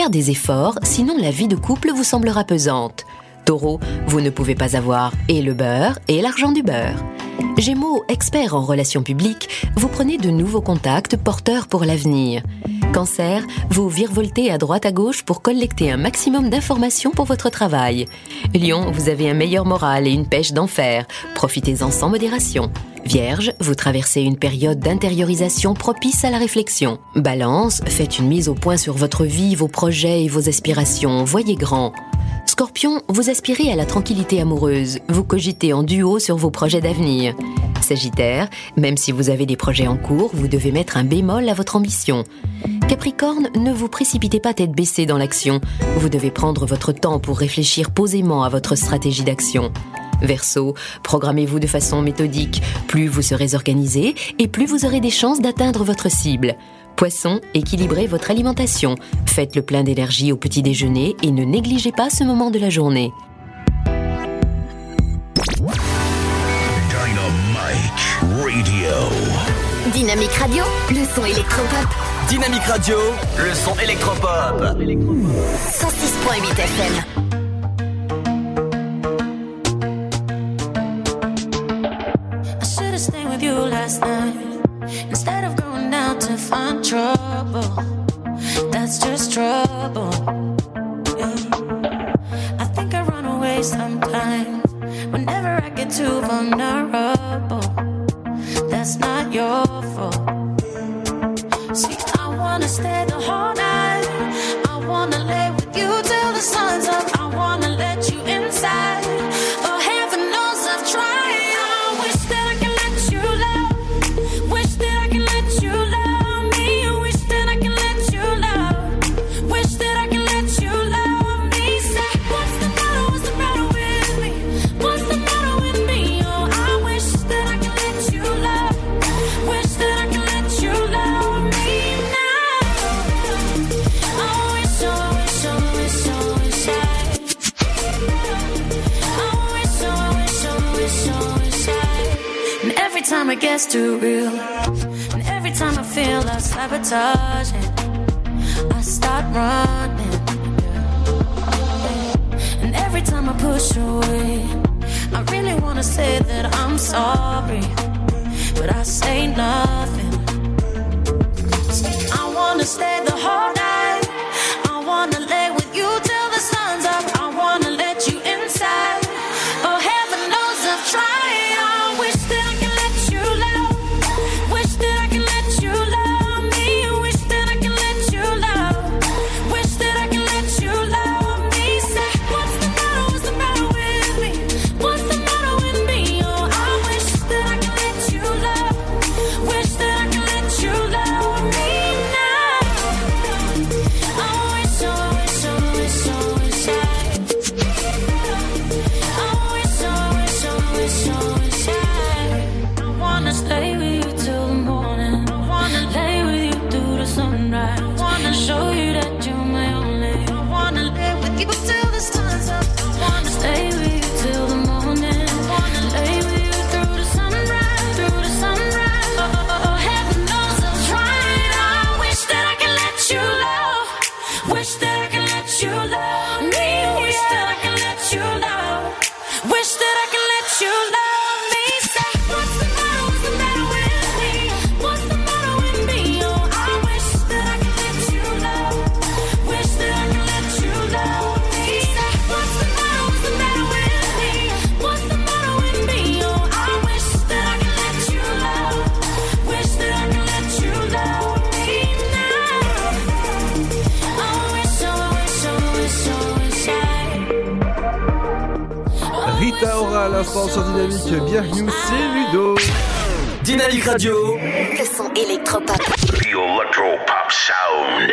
des efforts, sinon la vie de couple vous semblera pesante. Taureau, vous ne pouvez pas avoir et le beurre et l'argent du beurre. Gémeaux, expert en relations publiques, vous prenez de nouveaux contacts porteurs pour l'avenir. Cancer, vous virevoltez à droite à gauche pour collecter un maximum d'informations pour votre travail. Lion, vous avez un meilleur moral et une pêche d'enfer. Profitez-en sans modération. Vierge, vous traversez une période d'intériorisation propice à la réflexion. Balance, faites une mise au point sur votre vie, vos projets et vos aspirations. Voyez grand. Scorpion, vous aspirez à la tranquillité amoureuse, vous cogitez en duo sur vos projets d'avenir. Sagittaire, même si vous avez des projets en cours, vous devez mettre un bémol à votre ambition. Capricorne, ne vous précipitez pas tête baissée dans l'action, vous devez prendre votre temps pour réfléchir posément à votre stratégie d'action. Verseau, programmez-vous de façon méthodique, plus vous serez organisé et plus vous aurez des chances d'atteindre votre cible. Poisson, équilibrez votre alimentation. Faites le plein d'énergie au petit déjeuner et ne négligez pas ce moment de la journée. Dynamite Radio. Dynamique Radio, le son électropop. Dynamique Radio, le son électropop. 106.8 FM. I should have stayed with you last night instead of going out to find trouble. That's just trouble. I think I run away sometimes whenever I get too vulnerable. That's not your fault. See, I wanna stay the whole night. I wanna lay with you till the sun's gets too real, and every time I feel I sabotage it, I start running. And every time I push away, I really wanna say that I'm sorry, but I say nothing. I wanna stay the whole night. Dynamique. Bienvenue, c'est Ludo. Dynamique Radio. Le son électropop. Electropop Sound.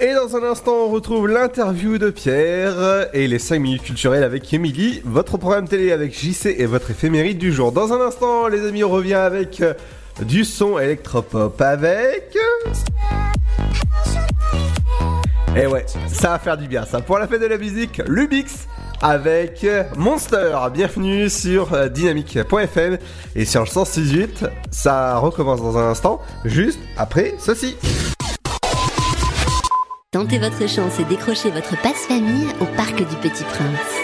Et dans un instant, on retrouve l'interview de Pierre et les 5 minutes culturelles avec Emily, votre programme télé avec JC et votre éphéméride du jour. Dans un instant, les amis, on revient avec euh, du son électropop avec... Et ouais, ça va faire du bien ça. Pour la fête de la musique, Lubix avec Monster. Bienvenue sur euh, dynamique.fm et sur le 168. Ça recommence dans un instant, juste après ceci. Tentez votre chance et décrochez votre passe-famille au Parc du Petit Prince.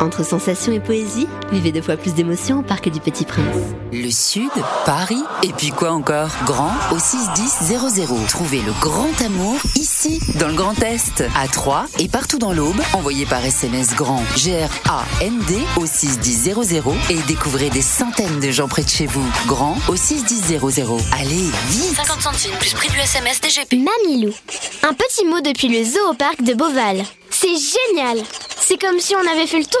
Entre sensations et poésie, vivez deux fois plus d'émotions au Parc du Petit Prince. Le Sud, Paris, et puis quoi encore? Grand au 61000. Trouvez le grand amour ici, dans le Grand Est, à Troyes et partout dans l'Aube. Envoyez par SMS grand G-R-A-N-D au 61000 et découvrez des centaines de gens près de chez vous. Grand au 61000. Allez, vite 50 centimes plus prix du SMS DGP. Mamilou. Un petit mot depuis le zoo au parc de Beauval. C'est génial C'est comme si on avait fait le tour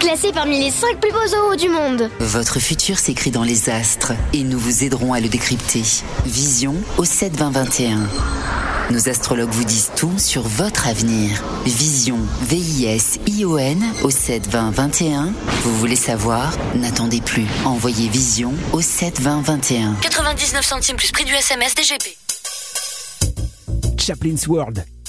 Classé parmi les 5 plus beaux zoos du monde. Votre futur s'écrit dans les astres et nous vous aiderons à le décrypter. Vision au 7 20 21. Nos astrologues vous disent tout sur votre avenir. Vision, V-I-S-I-O-N au 7 20 21. Vous voulez savoir? N'attendez plus. Envoyez Vision au 7 20 21. 99 centimes plus prix du SMS DGP. Chaplin's World.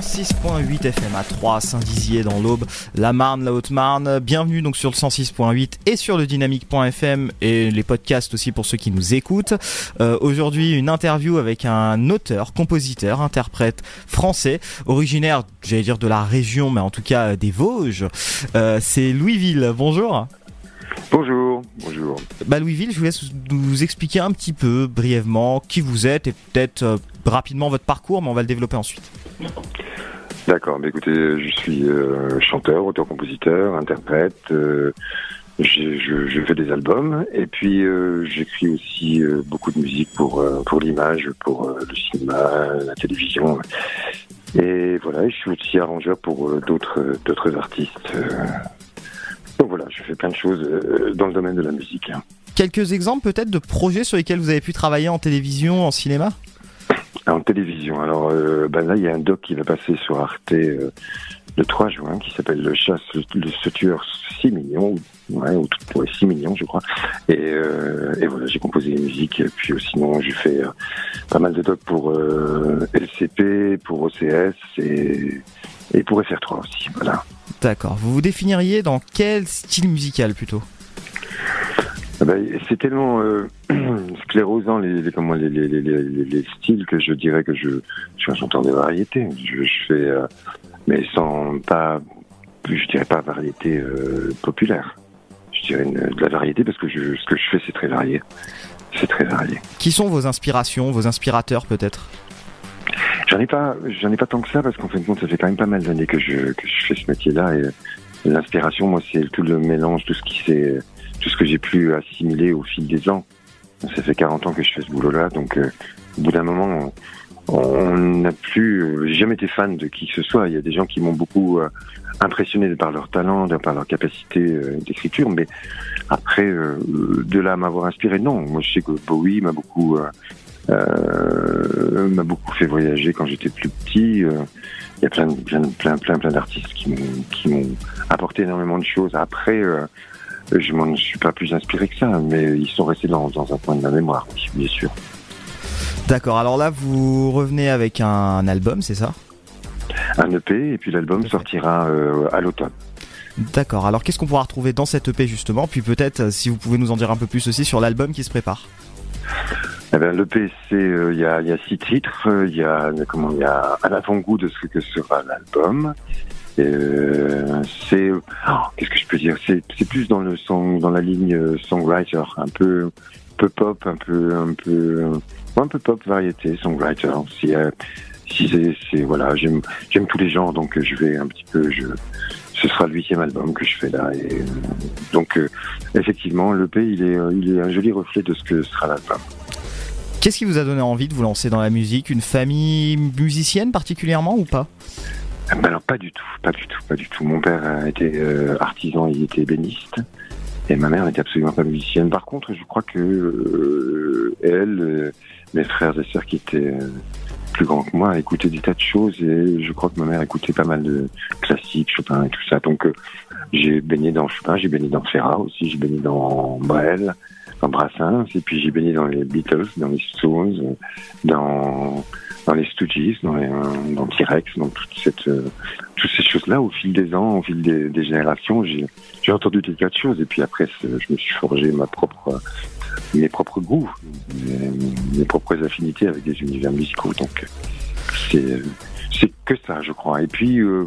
106.8 FM à 3, Saint-Dizier dans l'Aube, la Marne, la Haute-Marne. Bienvenue donc sur le 106.8 et sur le dynamique.fm et les podcasts aussi pour ceux qui nous écoutent. Euh, Aujourd'hui, une interview avec un auteur, compositeur, interprète français, originaire, j'allais dire de la région, mais en tout cas des Vosges. Euh, C'est Louisville. Bonjour. Bonjour, bonjour. Bah Louisville, je vous laisse nous expliquer un petit peu brièvement qui vous êtes et peut-être euh, rapidement votre parcours, mais on va le développer ensuite. D'accord, mais écoutez, je suis euh, chanteur, auteur-compositeur, interprète. euh, je, fais des albums et puis euh, j'écris aussi beaucoup de musique pour pour l'image, pour le cinéma, la télévision. Et voilà, je suis aussi arrangeur pour d'autres d'autres artistes. Donc voilà, je fais plein de choses dans le domaine de la musique. hein. Quelques exemples peut-être de projets sur lesquels vous avez pu travailler en télévision, en cinéma? En télévision. Alors euh, ben là, il y a un doc qui va passer sur Arte euh, le 3 juin qui s'appelle Le chasse, le, ce tueur 6 millions, ou- ouais, ou tout- ouais, 6 millions, je crois. Et, euh, et voilà, j'ai composé les musiques. Et puis sinon, j'ai fait pas mal de docs pour LCP, pour OCS et, et pour FR3 aussi. Voilà. D'accord. Vous vous définiriez dans quel style musical plutôt? Ah ben, c'est tellement euh, sclérosant les, les, comment, les, les, les, les, les styles que je dirais que je, je suis un chanteur de variété. Je, je fais, euh, mais sans pas, je dirais pas variété euh, populaire. Je dirais une- de la variété parce que je, ce que je fais c'est très varié. C'est très varié. Qui sont vos inspirations, vos inspirateurs peut-être? J'en ai pas, j'en ai pas tant que ça parce qu'en fin de compte, ça fait quand même pas mal d'années que je, que je fais ce métier-là et l'inspiration, moi, c'est tout le mélange, tout ce qui s'est, tout ce que j'ai pu assimiler au fil des ans. Ça fait 40 ans que je fais ce boulot-là, donc euh, au bout d'un moment, on n'a plus, j'ai jamais été fan de qui que ce soit. Il y a des gens qui m'ont beaucoup euh, impressionné par leur talent, par leur capacité euh, d'écriture, mais après, euh, de là à m'avoir inspiré, non. Moi, je sais que Bowie m'a beaucoup euh, m'a beaucoup fait voyager quand j'étais plus petit. Il y a plein, plein, plein, plein, plein d'artistes qui m'ont, apporté énormément de choses. Après, je m'en suis pas plus inspiré que ça, mais ils sont restés dans, dans un coin de ma mémoire, oui, bien sûr. D'accord. Alors là, vous revenez avec un album, c'est ça? Un EP et puis l'album sortira euh, à l'automne. D'accord. Alors qu'est-ce qu'on pourra retrouver dans cette EP justement? Puis peut-être euh, si vous pouvez nous en dire un peu plus aussi sur l'album qui se prépare. Eh ben, l'EP, c'est euh, il y, a, il y a six titres. Il y a comment y a à l'avant-goût de ce que sera l'album. Euh, c'est oh, qu'est-ce que je peux dire? C'est plus dans le song, dans la ligne euh, songwriter, un peu pop, un peu un peu un peu pop variété songwriter. Si euh, c'est voilà, j'aime j'aime tous les genres, donc euh, je vais un petit peu ce sera le huitième album que je fais là euh, donc euh, effectivement l'EP il est euh, il est un joli reflet de ce que sera l'album. Qu'est-ce qui vous a donné envie de vous lancer dans la musique? Une famille musicienne particulièrement ou pas? Ben alors pas du tout, pas du tout, pas du tout. Mon père été euh, artisan, il était ébéniste, et ma mère n'était absolument pas musicienne. Par contre, je crois que euh, elle, euh, mes frères et sœurs qui étaient euh, plus grands que moi, écoutaient des tas de choses, et je crois que ma mère écoutait pas mal de classiques, Chopin et tout ça. Donc euh, j'ai baigné dans Chopin, j'ai baigné dans Ferrat aussi, j'ai baigné dans Brel, dans Brassens, et puis j'ai baigné dans les Beatles, dans les Stones, dans dans les Stooges, dans, euh, dans T-Rex, dans toute cette, euh, toutes ces choses-là, au fil des ans, au fil des, générations, j'ai entendu des tas de choses, et puis après, je me suis forgé mes propres goûts, mes, mes propres affinités avec des univers musicaux. Donc, c'est c'est que ça, je crois. Et puis, euh,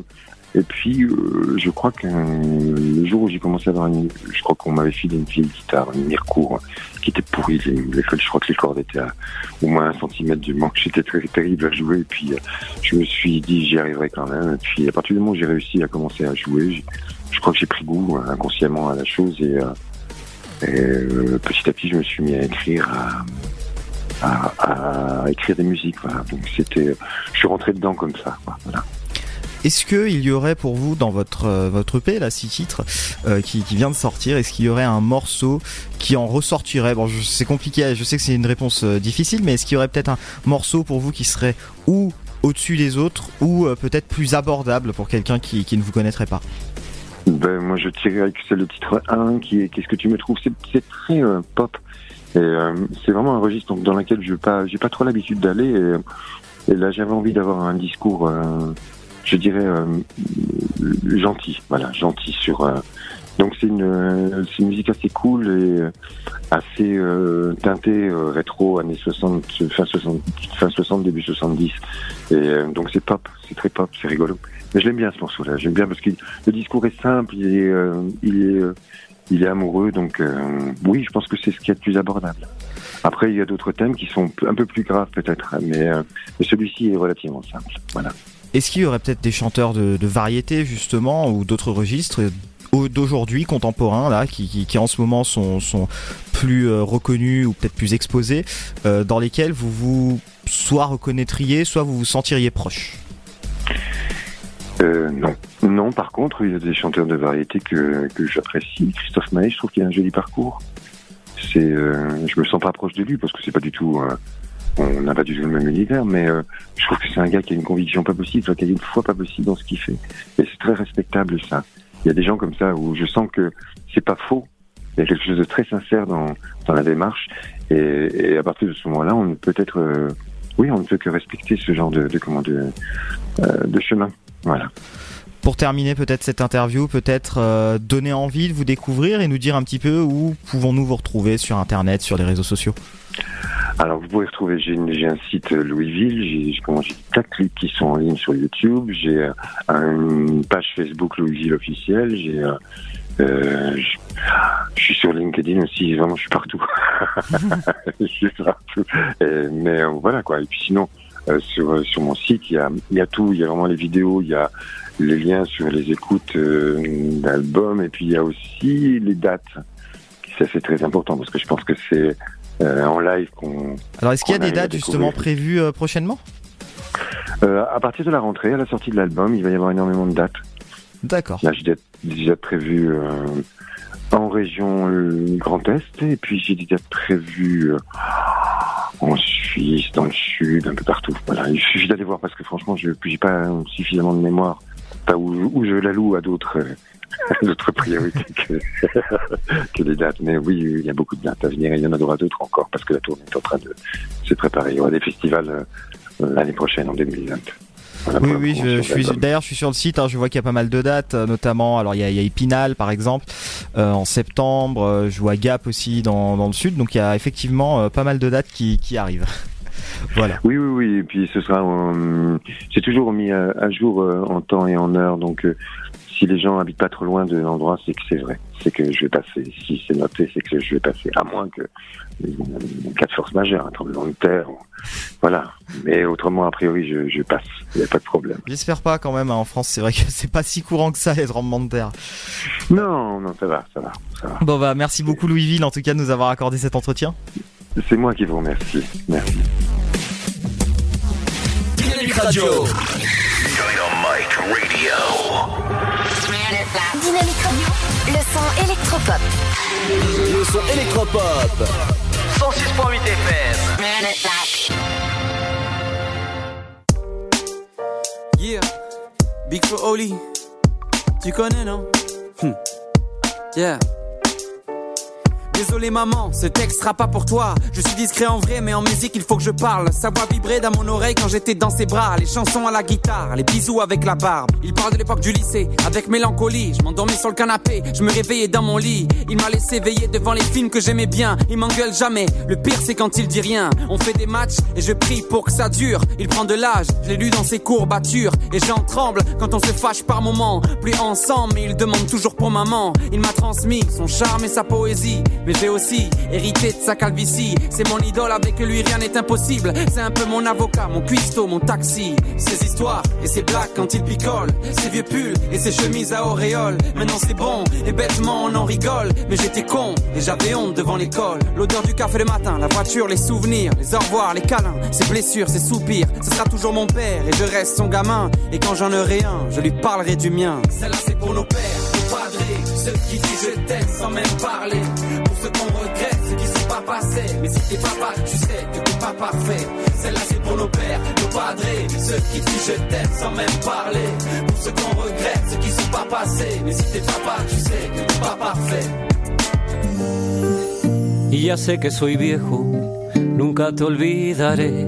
et puis, euh, je crois que le jour où j'ai commencé à avoir une, je crois qu'on m'avait filé une vieille guitare, une Mircourt, qui était pourrie. Les, je crois que les cordes étaient à au moins un centimètre du manque. J'étais très terrible à jouer. Et puis, euh, je me suis dit, j'y arriverai quand même. Et puis, à partir du moment où j'ai réussi à commencer à jouer, je crois que j'ai pris goût euh, inconsciemment à la chose et, euh, Et euh, petit à petit, je me suis mis à écrire, à, écrire des musiques. Voilà. Donc c'était, je suis rentré dedans comme ça. Voilà. Est-ce qu'il y aurait pour vous dans votre euh, votre EP là six titres euh, qui, vient de sortir, est-ce qu'il y aurait un morceau qui en ressortirait? Bon, c'est compliqué, je sais que c'est une réponse euh, difficile, mais est-ce qu'il y aurait peut-être un morceau pour vous qui serait ou au-dessus des autres ou peut-être plus abordable pour quelqu'un qui, ne vous connaîtrait pas? Ben, moi, je tirais avec c'est le titre 1 qui est Qu'est-ce que tu me trouves? C'est très pop. Et c'est vraiment un registre dans lequel je n'ai pas, pas trop l'habitude d'aller. Et, là, j'avais envie d'avoir un discours, je dirais, euh, gentil. Voilà, gentil sur. euh, donc c'est une, euh, c'est une musique assez cool et assez teintée rétro années 60, fin 60, fin 60, début 70. Et donc c'est pop, c'est très pop, c'est rigolo. Mais je l'aime bien ce morceau-là, j'aime bien parce que le discours est simple, il est, il est, il est amoureux, donc oui, je pense que c'est ce qui est le plus abordable. Après, il y a d'autres thèmes qui sont un peu plus graves peut-être, mais, euh, mais celui-ci est relativement simple. Voilà. Est-ce qu'il y aurait peut-être des chanteurs de, variété justement ou d'autres registres au- d'aujourd'hui contemporains là qui, en ce moment sont, plus euh, reconnus ou peut-être plus exposés euh, dans lesquels vous vous soit reconnaîtriez soit vous vous sentiriez proche? Euh, non. Non, par contre, il y a des chanteurs de variété que, j'apprécie. Christophe Maé, je trouve qu'il a un joli parcours. C'est, euh, je me sens pas proche de lui parce que c'est pas du tout, euh, on n'a pas du tout le même univers, mais euh, je trouve que c'est un gars qui a une conviction pas possible, qui a une foi pas possible dans ce qu'il fait. Et c'est très respectable ça. Il y a des gens comme ça où je sens que c'est pas faux. Il y a quelque chose de très sincère dans, dans la démarche. Et, et à partir de ce moment-là, on peut être, euh, oui, on ne peut que respecter ce genre de, de comment de, euh, de chemin. Voilà. Pour terminer peut-être cette interview, peut-être euh, donner envie de vous découvrir et nous dire un petit peu où pouvons-nous vous retrouver sur internet, sur les réseaux sociaux? Alors vous pouvez retrouver, j'ai un site euh, Louisville, j'ai de clips qui sont en ligne sur YouTube, j'ai euh, une page Facebook Louisville officielle, j'ai euh, euh, je je suis sur LinkedIn aussi, vraiment je suis partout. je suis partout. Et- mais voilà quoi. Et puis sinon euh, sur sur mon site il y a il y a tout, il y a vraiment les vidéos, il y a les liens sur les écoutes euh, d'albums et puis il y a aussi les dates. Ça c'est très important parce que je pense que c'est euh, en live qu'on. Alors est-ce qu'il y a des dates justement prévues euh, prochainement? À partir de la rentrée, à la sortie de l'album, il va y avoir énormément de dates. D'accord. Là, j'ai des dates prévues en région Grand Est, et puis j'ai des dates prévues en Suisse, dans le Sud, un peu partout. Voilà, il suffit d'aller voir parce que franchement, je n'ai pas suffisamment de mémoire. Pas où, où je la loue à d'autres. euh, d'autres priorités que, que les dates. Mais oui, il y a beaucoup de dates à venir et il y en aura d'autres encore parce que la tournée est en train de se préparer. Il y aura des festivals euh, l'année prochaine, en 2020. Voilà Oui, oui, je, suis d'ailleurs, je suis sur le site. hein, je vois qu'il y a pas mal de dates, euh, notamment. Alors, il y a, il y a Épinal, par exemple, euh, en septembre. je vois Gap aussi dans, dans le sud. Donc, il y a effectivement euh, pas mal de dates qui, qui arrivent. Voilà. Oui, oui, oui. Et puis ce sera. euh, J'ai toujours mis à, à jour euh, en temps et en heure. Donc, euh, si les gens habitent pas trop loin de l'endroit, c'est que c'est vrai. C'est que je vais passer. Si c'est noté, c'est que je vais passer. À moins que un cas de force majeure, un tremblement de terre. Voilà. Mais autrement, a priori, je, je passe. Il n'y a pas de problème. J'espère pas quand même. hein, en France, c'est vrai que c'est pas si courant que ça les tremblements de terre. Non, non, ça va, ça va, ça va. Bon bah, merci beaucoup Louisville en tout cas de nous avoir accordé cet entretien. C'est moi qui vous remercie. Merci. Dynamique Radio. Dynamique Radio, le son électropop. Le son électropop. 106.8 FM. Yeah, Big for Oli. Tu connais, non? Hmm. Yeah. Désolé maman, ce texte sera pas pour toi. Je suis discret en vrai, mais en musique il faut que je parle. Sa voix vibrait dans mon oreille quand j'étais dans ses bras. Les chansons à la guitare, les bisous avec la barbe. Il parle de l'époque du lycée, avec mélancolie. Je m'endormais sur le canapé, je me réveillais dans mon lit. Il m'a laissé veiller devant les films que j'aimais bien. Il m'engueule jamais. Le pire c'est quand il dit rien. On fait des matchs et je prie pour que ça dure. Il prend de l'âge, je l'ai lu dans ses courbatures. Et j'en tremble quand on se fâche par moments. Plus ensemble, mais il demande toujours pour maman. Il m'a transmis son charme et sa poésie. Mais j'ai aussi hérité de sa calvitie. C'est mon idole, avec lui rien n'est impossible. C'est un peu mon avocat, mon cuistot, mon taxi. Ses histoires et ses blagues quand il picole. Ses vieux pulls et ses chemises à auréole. Maintenant c'est bon, et bêtement on en rigole. Mais j'étais con et j'avais honte devant l'école. L'odeur du café le matin, la voiture, les souvenirs, les au revoir, les câlins, ses blessures, ses soupirs. Ce sera toujours mon père et je reste son gamin. Et quand j'en aurai un, je lui parlerai du mien. Celle-là c'est pour nos pères, nos padrés, ceux qui disent je t'aime sans même parler. Ceux qui sont pas passés. Mais si t'es papa, tu sais que t'es pas parfait. Celle-là c'est pour nos pères, nos padrés, ceux qui disent je t'aime sans même parler. Pour ceux qu'on regrette, ceux qui sont pas passés. Mais si t'es papa, tu sais que t'es pas parfait. Y ya sé que soy viejo, nunca te olvidaré.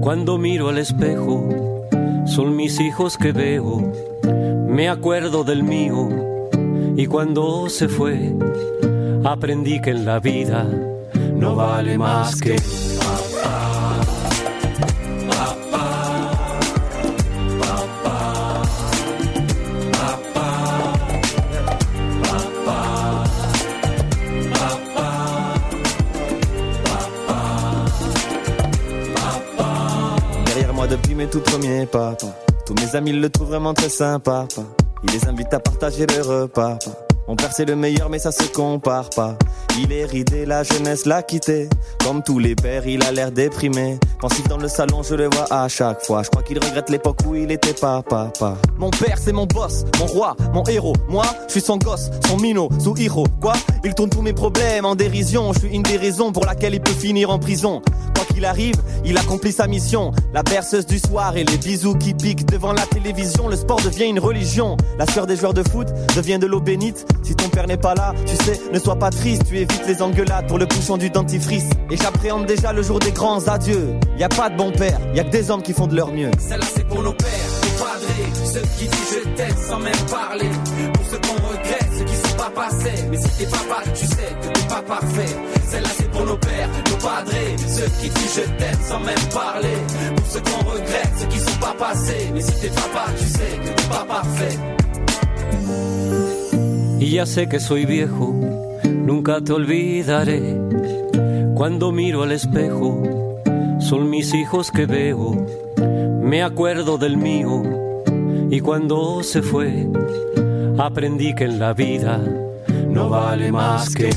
Cuando miro al espejo, son mis hijos que veo. Me acuerdo del mío y cuando se fue, aprendí que en la vida no vale más que. Derrière moi depuis mes tout premiers pas, pas. Tous mes amis le trouvent vraiment très sympa. Il les invite à partager le repas. Mon père c'est le meilleur mais ça se compare pas. Il est ridé, la jeunesse l'a quitté. Comme tous les pères, il a l'air déprimé. Pensif dans le salon, je le vois à chaque fois. Je crois qu'il regrette l'époque où il était pas papa. Mon père c'est mon boss, mon roi, mon héros. Moi, je suis son gosse, son minot, sous héros. Quoi? Il tourne tous mes problèmes en dérision. Je suis une des raisons pour laquelle il peut finir en prison. Quoi qu'il arrive, il accomplit sa mission. La berceuse du soir et les bisous qui piquent devant la télévision. Le sport devient une religion. La sueur des joueurs de foot devient de l'eau bénite. Si ton père n'est pas là, tu sais, ne sois pas triste. Tu évites les engueulades pour le bouchon du dentifrice. Et j'appréhende déjà le jour des grands adieux. Y a pas de bon père, y a que des hommes qui font de leur mieux. Celle-là c'est pour nos pères, nos padrés, ceux qui disent je t'aime sans même parler. Pour ceux qu'on regrette, ceux qui sont pas passés. Mais si t'es papa, tu sais que t'es pas parfait. Celle-là c'est pour nos pères, nos padrés, ceux qui disent je t'aime sans même parler. Pour ceux qu'on regrette, ceux qui sont pas passés. Mais si t'es papa, tu sais que t'es pas parfait. Y ya sé que soy viejo, nunca te olvidaré. Cuando miro al espejo, son mis hijos que veo. Me acuerdo del mío y cuando se fue, aprendí que en la vida no vale más que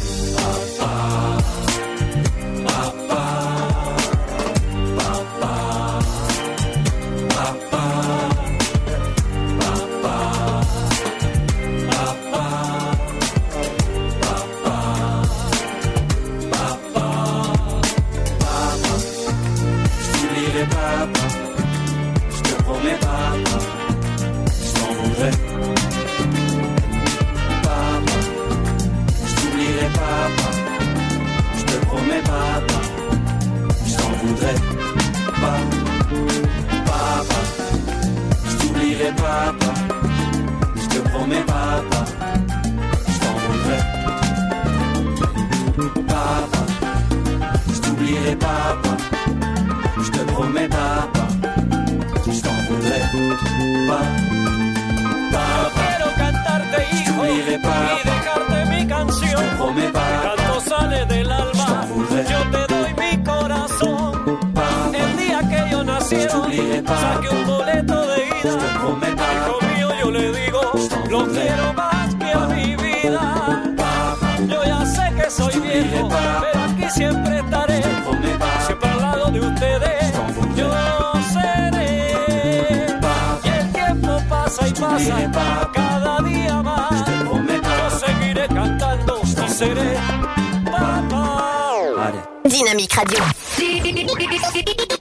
Dynamique Radio.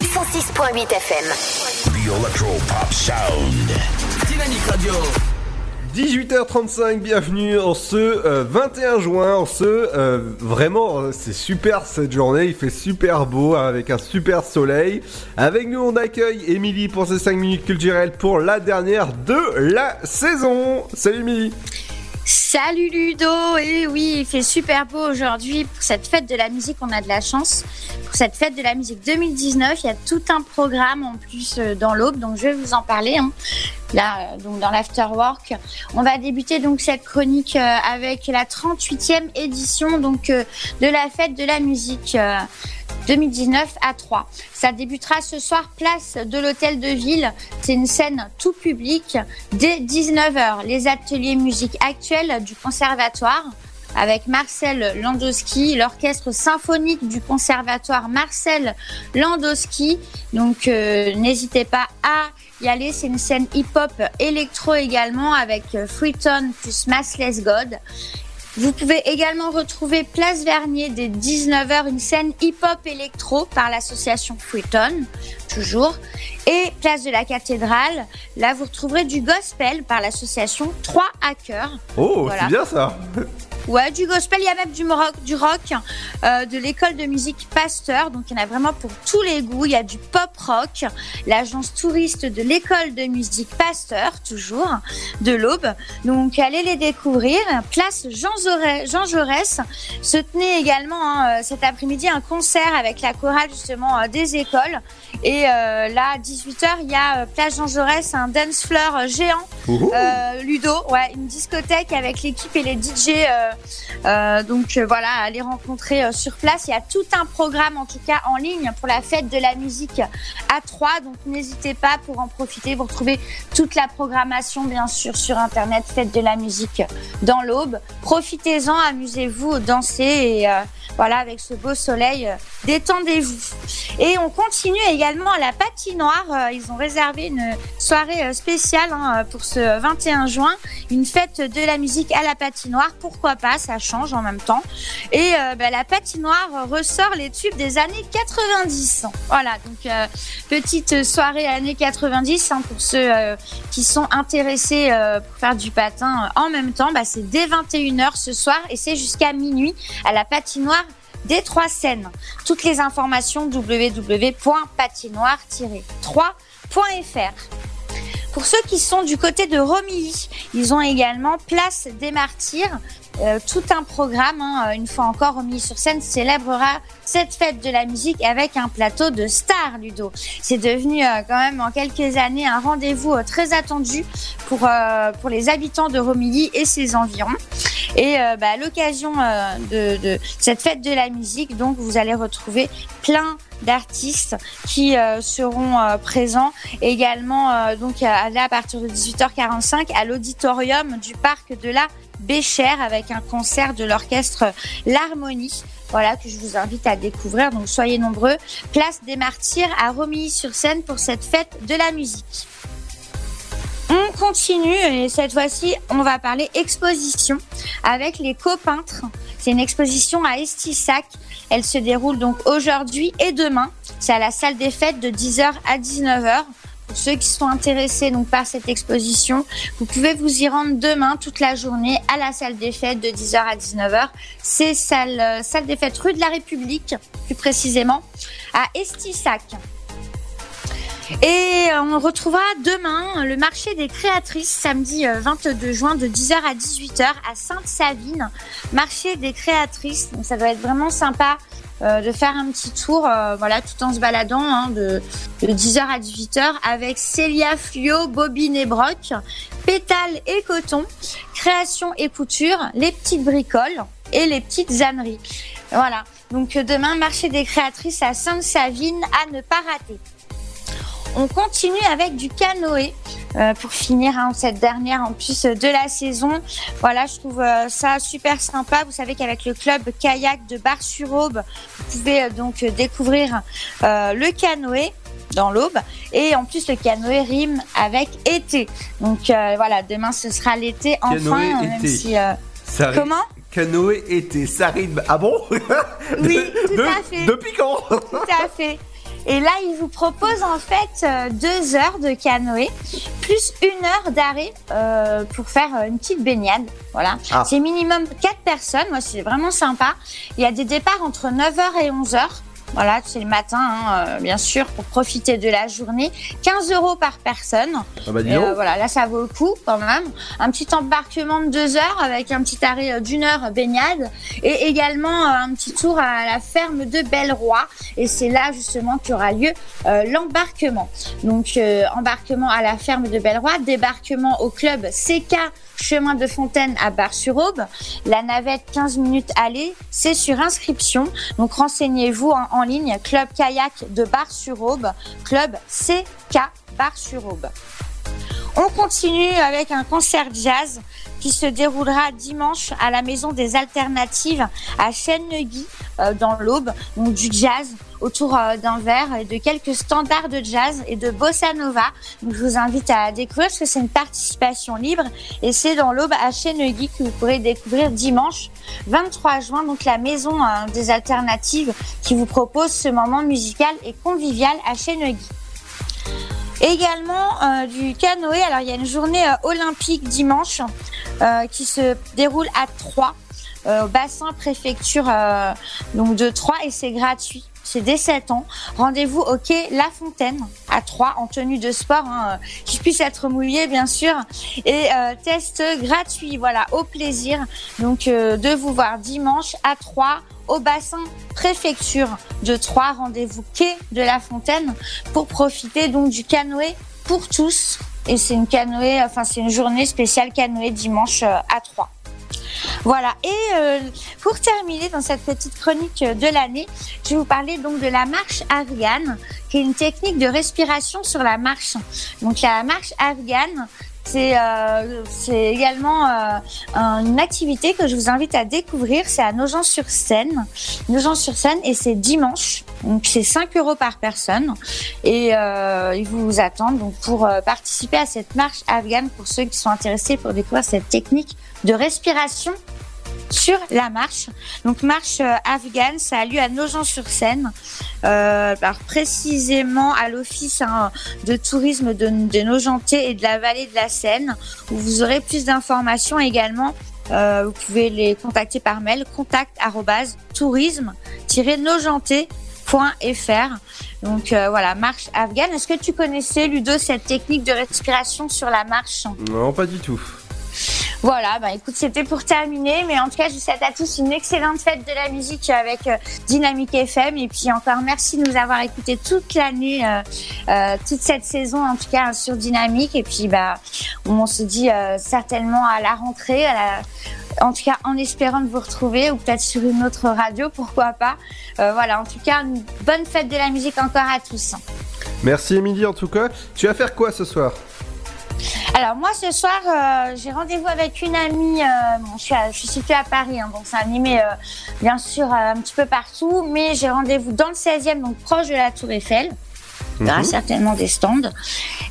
106.8 FM. The Electro Pop Sound. Dynamique Radio. 18h35, bienvenue en ce euh, 21 juin, en ce euh, vraiment euh, c'est super cette journée, il fait super beau hein, avec un super soleil. Avec nous on accueille Émilie pour ses 5 minutes culturelles pour la dernière de la saison. Salut Émilie. Salut Ludo, et oui, il fait super beau aujourd'hui pour cette fête de la musique, on a de la chance. Pour cette fête de la musique 2019, il y a tout un programme en plus euh, dans l'aube, donc je vais vous en parler. hein. là, euh, donc dans l'afterwork. On va débuter donc cette chronique euh, avec la 38e édition donc de la fête de la musique. euh, 2019 à 3. Ça débutera ce soir place de l'hôtel de ville. C'est une scène tout public dès 19h. Les ateliers musique actuelle du conservatoire avec Marcel Landowski, l'orchestre symphonique du conservatoire Marcel Landowski. Donc euh, n'hésitez pas à y aller, c'est une scène hip-hop électro également avec Freeton plus Massless God. Vous pouvez également retrouver Place Vernier dès 19h, une scène hip-hop électro par l'association Freeton, toujours. Et Place de la Cathédrale, là vous retrouverez du gospel par l'association 3 Hackers. Oh, Voilà. c'est bien ça. Ouais, du gospel, il y a même du rock, du rock euh, de l'école de musique Pasteur. Donc, il y en a vraiment pour tous les goûts. Il y a du pop rock, l'agence touriste de l'école de musique Pasteur, toujours, de l'Aube. Donc, allez les découvrir. Place Jean, Jaurès, Jean Jaurès se tenait également hein, euh, cet après-midi un concert avec la chorale, justement, euh, des écoles. Et euh, là, à 18h, il y a euh, Place Jean Jaurès, un dance floor géant. Euh, Ludo, ouais, une discothèque avec l'équipe et les DJ. Euh, donc euh, voilà, allez rencontrer euh, sur place. Il y a tout un programme, en tout cas en ligne, pour la fête de la musique à 3. Donc n'hésitez pas pour en profiter. Vous retrouvez toute la programmation, bien sûr, sur Internet, fête de la musique dans l'aube. Profitez-en, amusez-vous, dansez et voilà, avec ce beau soleil, euh, détendez-vous. Et on continue également à la patinoire. Euh, Ils ont réservé une soirée euh, spéciale hein, pour ce 21 juin, une fête de la musique à la patinoire. Pourquoi pas Ça change en même temps. Et bah, la patinoire ressort les tubes des années 90. Voilà, donc petite soirée années 90 hein, pour ceux qui sont intéressés pour faire du patin en même temps. Bah, c'est dès 21h ce soir et c'est jusqu'à minuit à la patinoire des trois scènes. Toutes les informations www.patinoire-3.fr. Pour ceux qui sont du côté de Romilly, ils ont également Place des Martyrs, euh, tout un programme. hein. Une fois encore, Romilly sur scène célébrera cette fête de la musique avec un plateau de stars, Ludo. C'est devenu euh, quand même en quelques années un rendez-vous euh, très attendu pour, euh, pour les habitants de Romilly et ses environs. Et euh, bah, à l'occasion euh, de, de cette fête de la musique, donc vous allez retrouver plein d'artistes qui euh, seront euh, présents également euh, donc à partir de 18h45 à l'auditorium du parc de la Béchère avec un concert de l'orchestre L'Harmonie. Voilà que je vous invite à découvrir. Donc soyez nombreux. Place des Martyrs à Romilly-sur-Seine pour cette fête de la musique. On continue et cette fois-ci, on va parler exposition avec les copeintres. C'est une exposition à Estissac. Elle se déroule donc aujourd'hui et demain. C'est à la salle des fêtes de 10h à 19h. Ceux qui sont intéressés donc par cette exposition, vous pouvez vous y rendre demain toute la journée à la salle des fêtes de 10h à 19h. C'est salle, euh, salle des fêtes rue de la République, plus précisément, à Estissac. Et euh, on retrouvera demain le marché des créatrices, samedi euh, 22 juin de 10h à 18h à Sainte-Savine. Marché des créatrices, donc ça doit être vraiment sympa euh, de faire un petit tour, euh, voilà, tout en se baladant hein, de, de 10h à 18h avec Célia Fluo, Bobine et Broc, Pétale et Coton, Création et Couture, les petites bricoles et les petites âneries. Voilà, donc euh, demain, marché des créatrices à Sainte-Savine à ne pas rater. On continue avec du canoë euh, pour finir hein, cette dernière en plus euh, de la saison. Voilà, je trouve euh, ça super sympa. Vous savez qu'avec le club kayak de Bar-sur-Aube, vous pouvez euh, donc découvrir le canoë dans l'aube et en plus le canoë rime avec été. Donc voilà, demain ce sera l'été enfin, Canoë même été. si Ça comment? Canoë été, ça rime. Ah bon? Oui, De- tout de- à fait. Depuis quand? Tout à fait. Et là, il vous propose en fait euh, deux heures de canoë plus une heure d'arrêt euh, pour faire euh, une petite baignade. Voilà. Ah. C'est minimum quatre personnes. Moi, c'est vraiment sympa. Il y a des départs entre 9h et 11h. Voilà, c'est le matin, hein, euh, bien sûr, pour profiter de la journée. 15 euros par personne. Ah bah, Et, euh, voilà, là, ça vaut le coup quand même. Un petit embarquement de deux heures avec un petit arrêt euh, d'une heure baignade et également un petit tour à la ferme de Belleroy. Et c'est là justement qu'aura lieu euh, l'embarquement. Donc, euh, embarquement à la ferme de Belleroy, débarquement au club CK chemin de Fontaine à Bar-sur-Aube. La navette 15 minutes aller, c'est sur inscription. Donc renseignez-vous en, en ligne club kayak de Bar-sur-Aube, club CK Bar-sur-Aube. On continue avec un concert jazz qui se déroulera dimanche à la Maison des Alternatives à Chêne-Guy euh, dans l'Aube. Donc du jazz autour euh, d'un verre et de quelques standards de jazz et de bossa nova. Donc je vous invite à découvrir parce que c'est une participation libre et c'est dans l'Aube à Chêne-Guy que vous pourrez découvrir dimanche 23 juin. Donc la Maison euh, des Alternatives qui vous propose ce moment musical et convivial à Chêne-Guy. Également du canoë. Alors il y a une journée olympique dimanche qui se déroule à Troyes, euh, au bassin préfecture euh, donc de Troyes et c'est gratuit. C'est dès 7 ans. Rendez-vous au quai La Fontaine à Troyes en tenue de sport, hein, euh, qui puisse être mouillé bien sûr. Et euh, test gratuit, voilà, au plaisir. Donc euh, de vous voir dimanche à Troyes au bassin préfecture de Troyes. Rendez-vous quai de La Fontaine pour profiter donc du canoë pour tous. Et c'est une canoë, enfin c'est une journée spéciale canoë dimanche euh, à Troyes. Voilà. Et euh, pour terminer dans cette petite chronique de l'année, je vais vous parler donc de la marche afghane, qui est une technique de respiration sur la marche. Donc la marche afghane, c'est euh, c'est également euh, une activité que je vous invite à découvrir. C'est à Nogent-sur-Seine, Nogent-sur-Seine, et c'est dimanche. Donc c'est 5 euros par personne, et euh, ils vous attendent donc pour participer à cette marche afghane pour ceux qui sont intéressés pour découvrir cette technique de respiration sur la marche. Donc marche euh, afghane, ça a lieu à Nogent-sur-Seine, euh, précisément à l'office hein, de tourisme de, de Nogentais et de la vallée de la Seine, où vous aurez plus d'informations également. Euh, vous pouvez les contacter par mail contact tourisme-nogentais.fr. Donc euh, voilà, marche afghane. Est-ce que tu connaissais, Ludo, cette technique de respiration sur la marche? Non, pas du tout. Voilà, bah écoute, c'était pour terminer, mais en tout cas, je vous souhaite à tous une excellente fête de la musique avec euh, Dynamique FM. Et puis encore merci de nous avoir écoutés toute l'année, euh, euh, toute cette saison en tout cas sur Dynamique. Et puis bah, on se dit certainement à la rentrée, en tout cas en espérant de vous retrouver ou peut-être sur une autre radio, pourquoi pas. Voilà, en tout cas, une bonne fête de la musique encore à tous. Merci Émilie en tout cas. Tu vas faire quoi ce soir? Alors moi ce soir euh, j'ai rendez-vous avec une amie. euh, bon, je, suis à- je suis située à Paris, hein, donc c'est animé euh, bien sûr un petit peu partout, mais j'ai rendez-vous dans le 16e, donc proche de la Tour Eiffel. Il y aura certainement des stands.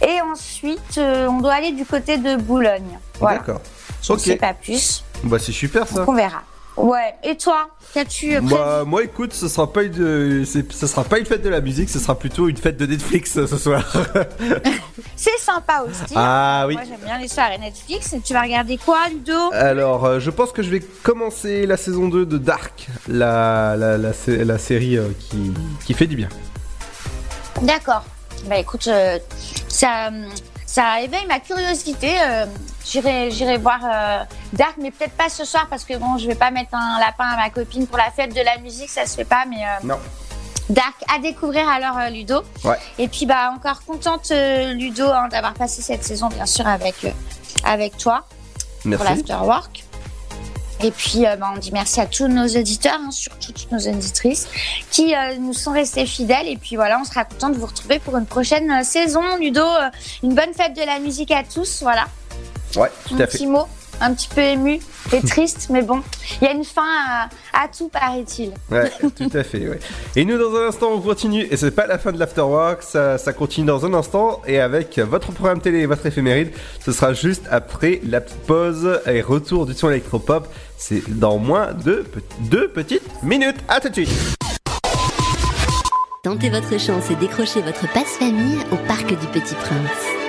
Et ensuite on doit aller du côté de Boulogne. Voilà. D'accord. Je sais pas plus. Bah c'est super ça. Donc on verra. Ouais. Et toi, qu'as-tu euh, Bah, moi écoute, ce sera pas une, c'est- ce sera pas une fête de la musique, ce sera plutôt une fête de Netflix euh, ce soir. C'est sympa aussi. Ah oui. Moi j'aime bien les soirées Netflix. Et tu vas regarder quoi, Ludo? Alors, euh, je pense que je vais commencer la saison 2 de Dark, la, la, la, la série euh, qui, qui fait du bien. D'accord. Bah écoute, euh, ça, euh, ça éveille ma curiosité. euh, j'irai, voir euh, Dark, mais peut-être pas ce soir parce que bon, je vais pas mettre un lapin à ma copine pour la fête de la musique, ça se fait pas. Mais euh, Non. Dark à découvrir alors Ludo. Ouais. Et puis bah encore contente Ludo hein, d'avoir passé cette saison bien sûr avec avec toi pour l'afterwork. Et puis, euh, bah, on dit merci à tous nos auditeurs, hein, surtout toutes nos auditrices, qui euh, nous sont restés fidèles. Et puis voilà, on sera content de vous retrouver pour une prochaine euh, saison. Ludo, une bonne fête de la musique à tous. Voilà, Ouais, tout un à petit fait. mot, un petit peu ému et triste, mais bon, il y a une fin à, à tout, paraît-il. Ouais, tout à fait, ouais. Et nous, dans un instant, on continue. Et c'est pas la fin de l'Afterwork, ça, ça continue dans un instant. Et avec votre programme télé et votre éphéméride, ce sera juste après la petite pause et retour du son électropop. C'est dans moins de deux petites minutes. À tout de suite. Tentez votre chance et décrochez votre passe-famille au Parc du Petit Prince.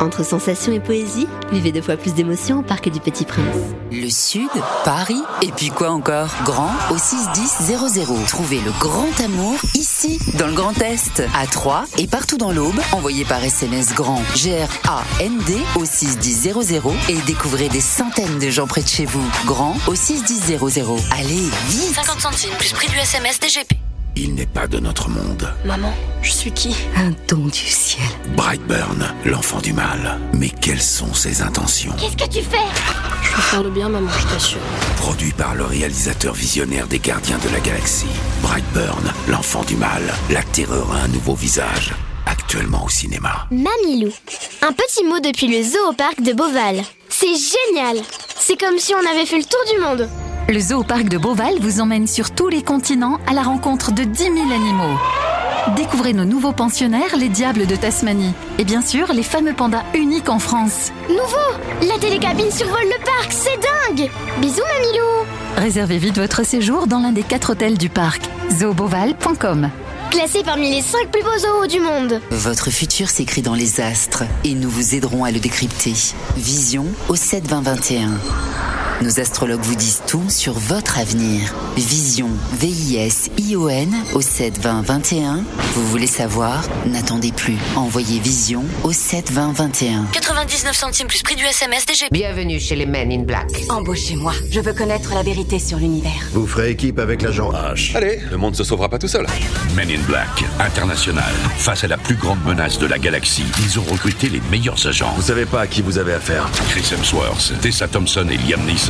Entre sensations et poésie, vivez deux fois plus d'émotions au Parc du Petit Prince. Le Sud, Paris, et puis quoi encore? Grand au 61000. Trouvez le grand amour ici, dans le Grand Est, à Troyes et partout dans l'Aube. Envoyez par SMS grand G-R-A-N-D au 61000 et découvrez des centaines de gens près de chez vous. Grand au 61000. Allez, vite 50 centimes plus prix du SMS DGP. Il n'est pas de notre monde. Maman, je suis qui? Un don du ciel. Brightburn, l'enfant du mal. Mais quelles sont ses intentions? Qu'est-ce que tu fais? Je veux faire le bien, maman, je t'assure. Produit par le réalisateur visionnaire des Gardiens de la Galaxie. Brightburn, l'enfant du mal. La terreur a un nouveau visage. Actuellement au cinéma. Mamilou. Un petit mot depuis le zoo au parc de Beauval. C'est génial C'est comme si on avait fait le tour du monde. Le zoo parc de Beauval vous emmène sur tous les continents à la rencontre de 10 000 animaux. Découvrez nos nouveaux pensionnaires, les diables de Tasmanie. Et bien sûr, les fameux pandas uniques en France. Nouveau La télécabine survole le parc, c'est dingue Bisous Mamilou Réservez vite votre séjour dans l'un des quatre hôtels du parc. zooboval.com Classé parmi les 5 plus beaux zoos du monde. Votre futur s'écrit dans les astres et nous vous aiderons à le décrypter. Vision au 7 20 21. Nos astrologues vous disent tout sur votre avenir. Vision, V-I-S-I-O-N au 7 20 21. Vous voulez savoir? N'attendez plus. Envoyez Vision au 7 20 21. 99 centimes plus prix du SMS DGP. Bienvenue chez les Men in Black. Embauchez-moi. Je veux connaître la vérité sur l'univers. Vous ferez équipe avec l'agent H. Allez, le monde se sauvera pas tout seul. Men in Black, international. Face à la plus grande menace de la galaxie, ils ont recruté les meilleurs agents. Vous savez pas à qui vous avez affaire. Chris Hemsworth, Tessa Thompson et Liam Neeson.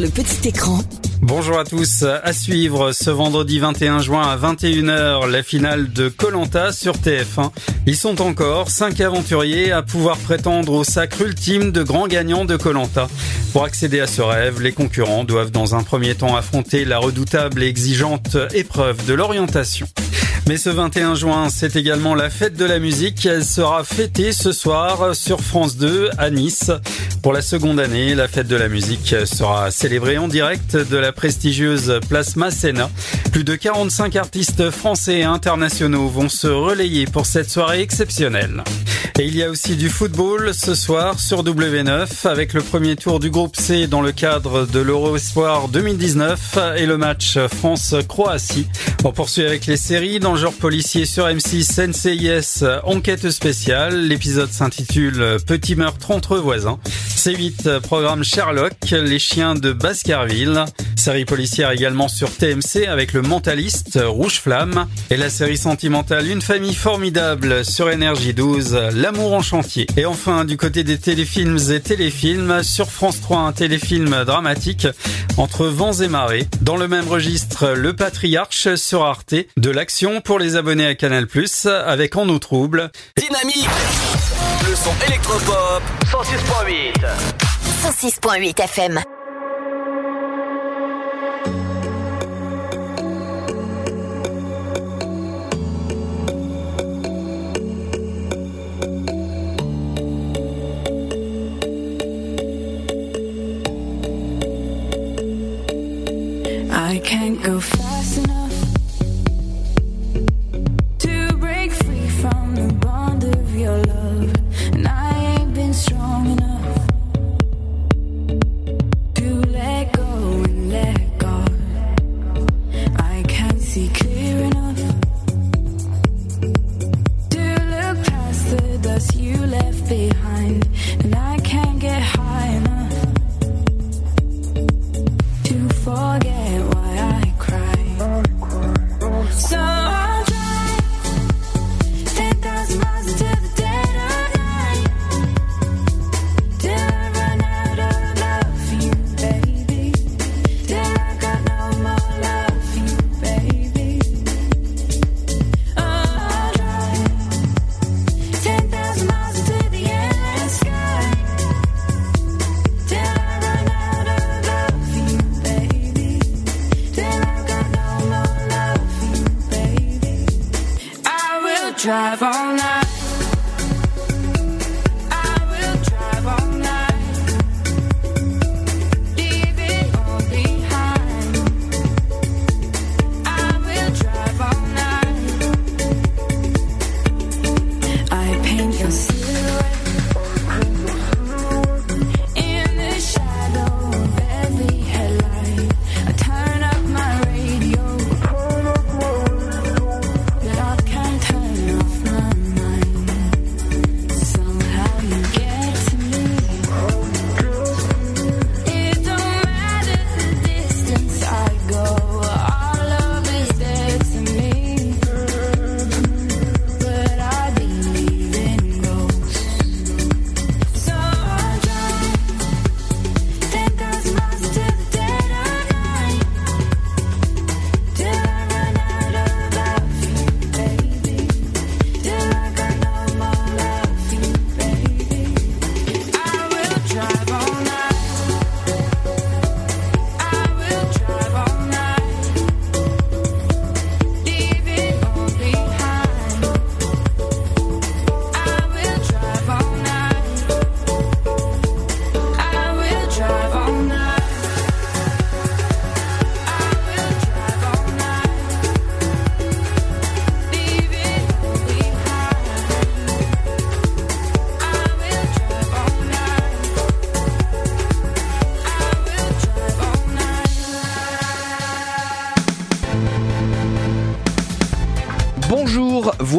Le petit écran. Bonjour à tous. À suivre ce vendredi 21 juin à 21h, la finale de Colanta sur TF1. Ils sont encore cinq aventuriers à pouvoir prétendre au sacre ultime de grand gagnant de Colanta. Pour accéder à ce rêve, les concurrents doivent dans un premier temps affronter la redoutable et exigeante épreuve de l'orientation. Mais ce 21 juin, c'est également la fête de la musique. Elle sera fêtée ce soir sur France 2 à Nice. Pour la seconde année, la fête de la musique sera célébrée en direct de la prestigieuse place Masséna. Plus de 45 artistes français et internationaux vont se relayer pour cette soirée exceptionnelle. Et il y a aussi du football ce soir sur W9 avec le premier tour du groupe C dans le cadre de l'Euro Espoir 2019 et le match France-Croatie. On poursuit avec les séries dans le genre policier sur M6 NCIS Enquête spéciale. L'épisode s'intitule Petit meurtre entre voisins. C8 programme Sherlock, les chiens de Baskerville. Série policière également sur TMC avec le mentaliste Rouge Flamme. Et la série sentimentale Une famille formidable sur Énergie 12, L'amour en chantier. Et enfin, du côté des téléfilms et téléfilms, sur France 3, un téléfilm dramatique entre vents et marées. Dans le même registre, Le Patriarche sur Arte, de l'action pour les abonnés à Canal+, avec En eau trouble. Dynamique Le son électropop 106.8 106.8 FM.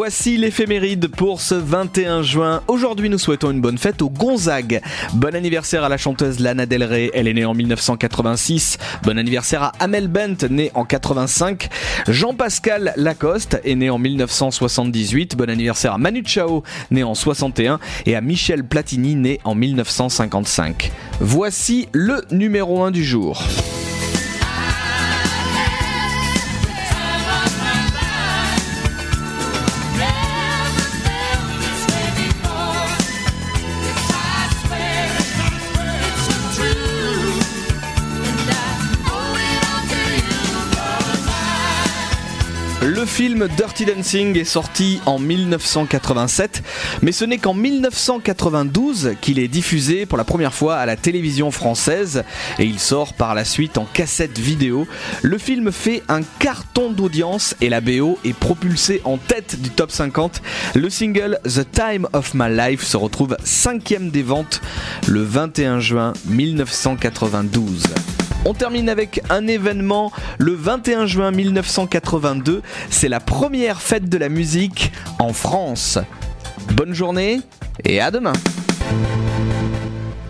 Voici l'éphéméride pour ce 21 juin. Aujourd'hui, nous souhaitons une bonne fête au Gonzague. Bon anniversaire à la chanteuse Lana Del Rey, elle est née en 1986. Bon anniversaire à Amel Bent, né en 85. Jean-Pascal Lacoste est né en 1978. Bon anniversaire à Manu Chao, né en 61. Et à Michel Platini, né en 1955. Voici le numéro 1 du jour. Le film Dirty Dancing est sorti en 1987, mais ce n'est qu'en 1992 qu'il est diffusé pour la première fois à la télévision française et il sort par la suite en cassette vidéo. Le film fait un carton d'audience et la BO est propulsée en tête du top 50. Le single The Time of My Life se retrouve cinquième des ventes le 21 juin 1992. On termine avec un événement le 21 juin 1982. C'est la première fête de la musique en France. Bonne journée et à demain.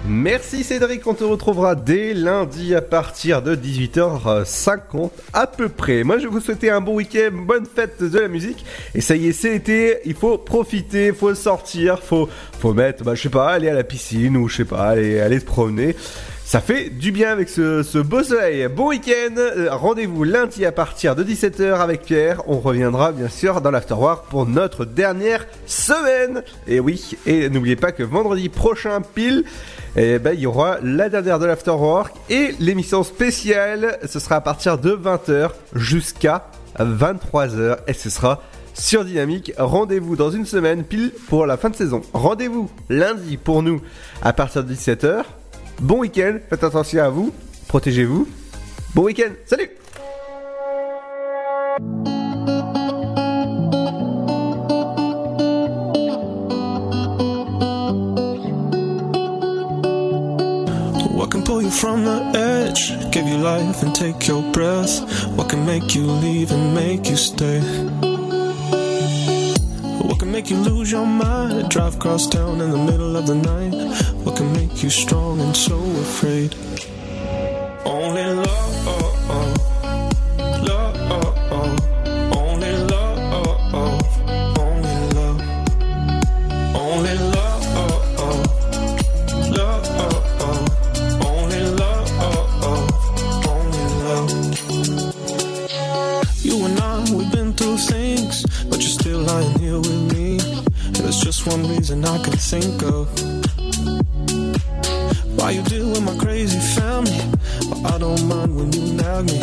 Merci Cédric, on te retrouvera dès lundi à partir de 18h50 à peu près. Moi je vous souhaiter un bon week-end, bonne fête de la musique. Et ça y est, c'est l'été, il faut profiter, faut sortir, faut, faut mettre, bah, je sais pas, aller à la piscine ou je sais pas, aller, aller se promener. Ça fait du bien avec ce, beau soleil. Bon week-end, euh, rendez-vous lundi à partir de 17h avec Pierre. On reviendra bien sûr dans l'Afterwork pour notre dernière semaine. Et oui, et n'oubliez pas que vendredi prochain pile, eh ben, il y aura la dernière de l'Afterwork et l'émission spéciale. Ce sera à partir de 20h jusqu'à 23h et ce sera sur Dynamique. Rendez-vous dans une semaine pile pour la fin de saison. Rendez-vous lundi pour nous à partir de 17h. Bon week-end, faites attention à vous, protégez-vous. Bon week-end, salut What can pull you from the edge? Give you life and take your breath. What can make you leave and make you stay? Can make you lose your mind? Drive across town in the middle of the night. What can make you strong and so afraid? Only love, one reason I can think of. Why you deal with my crazy family, but I don't mind when you nag me.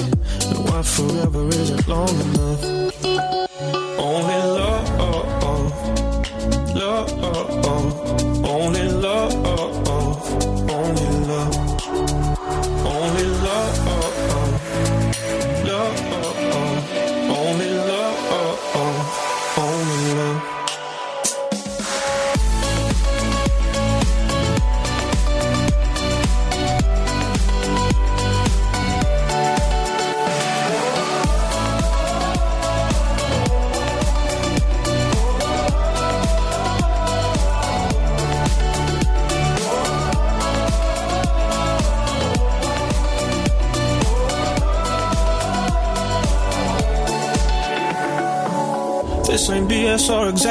Why forever isn't long enough.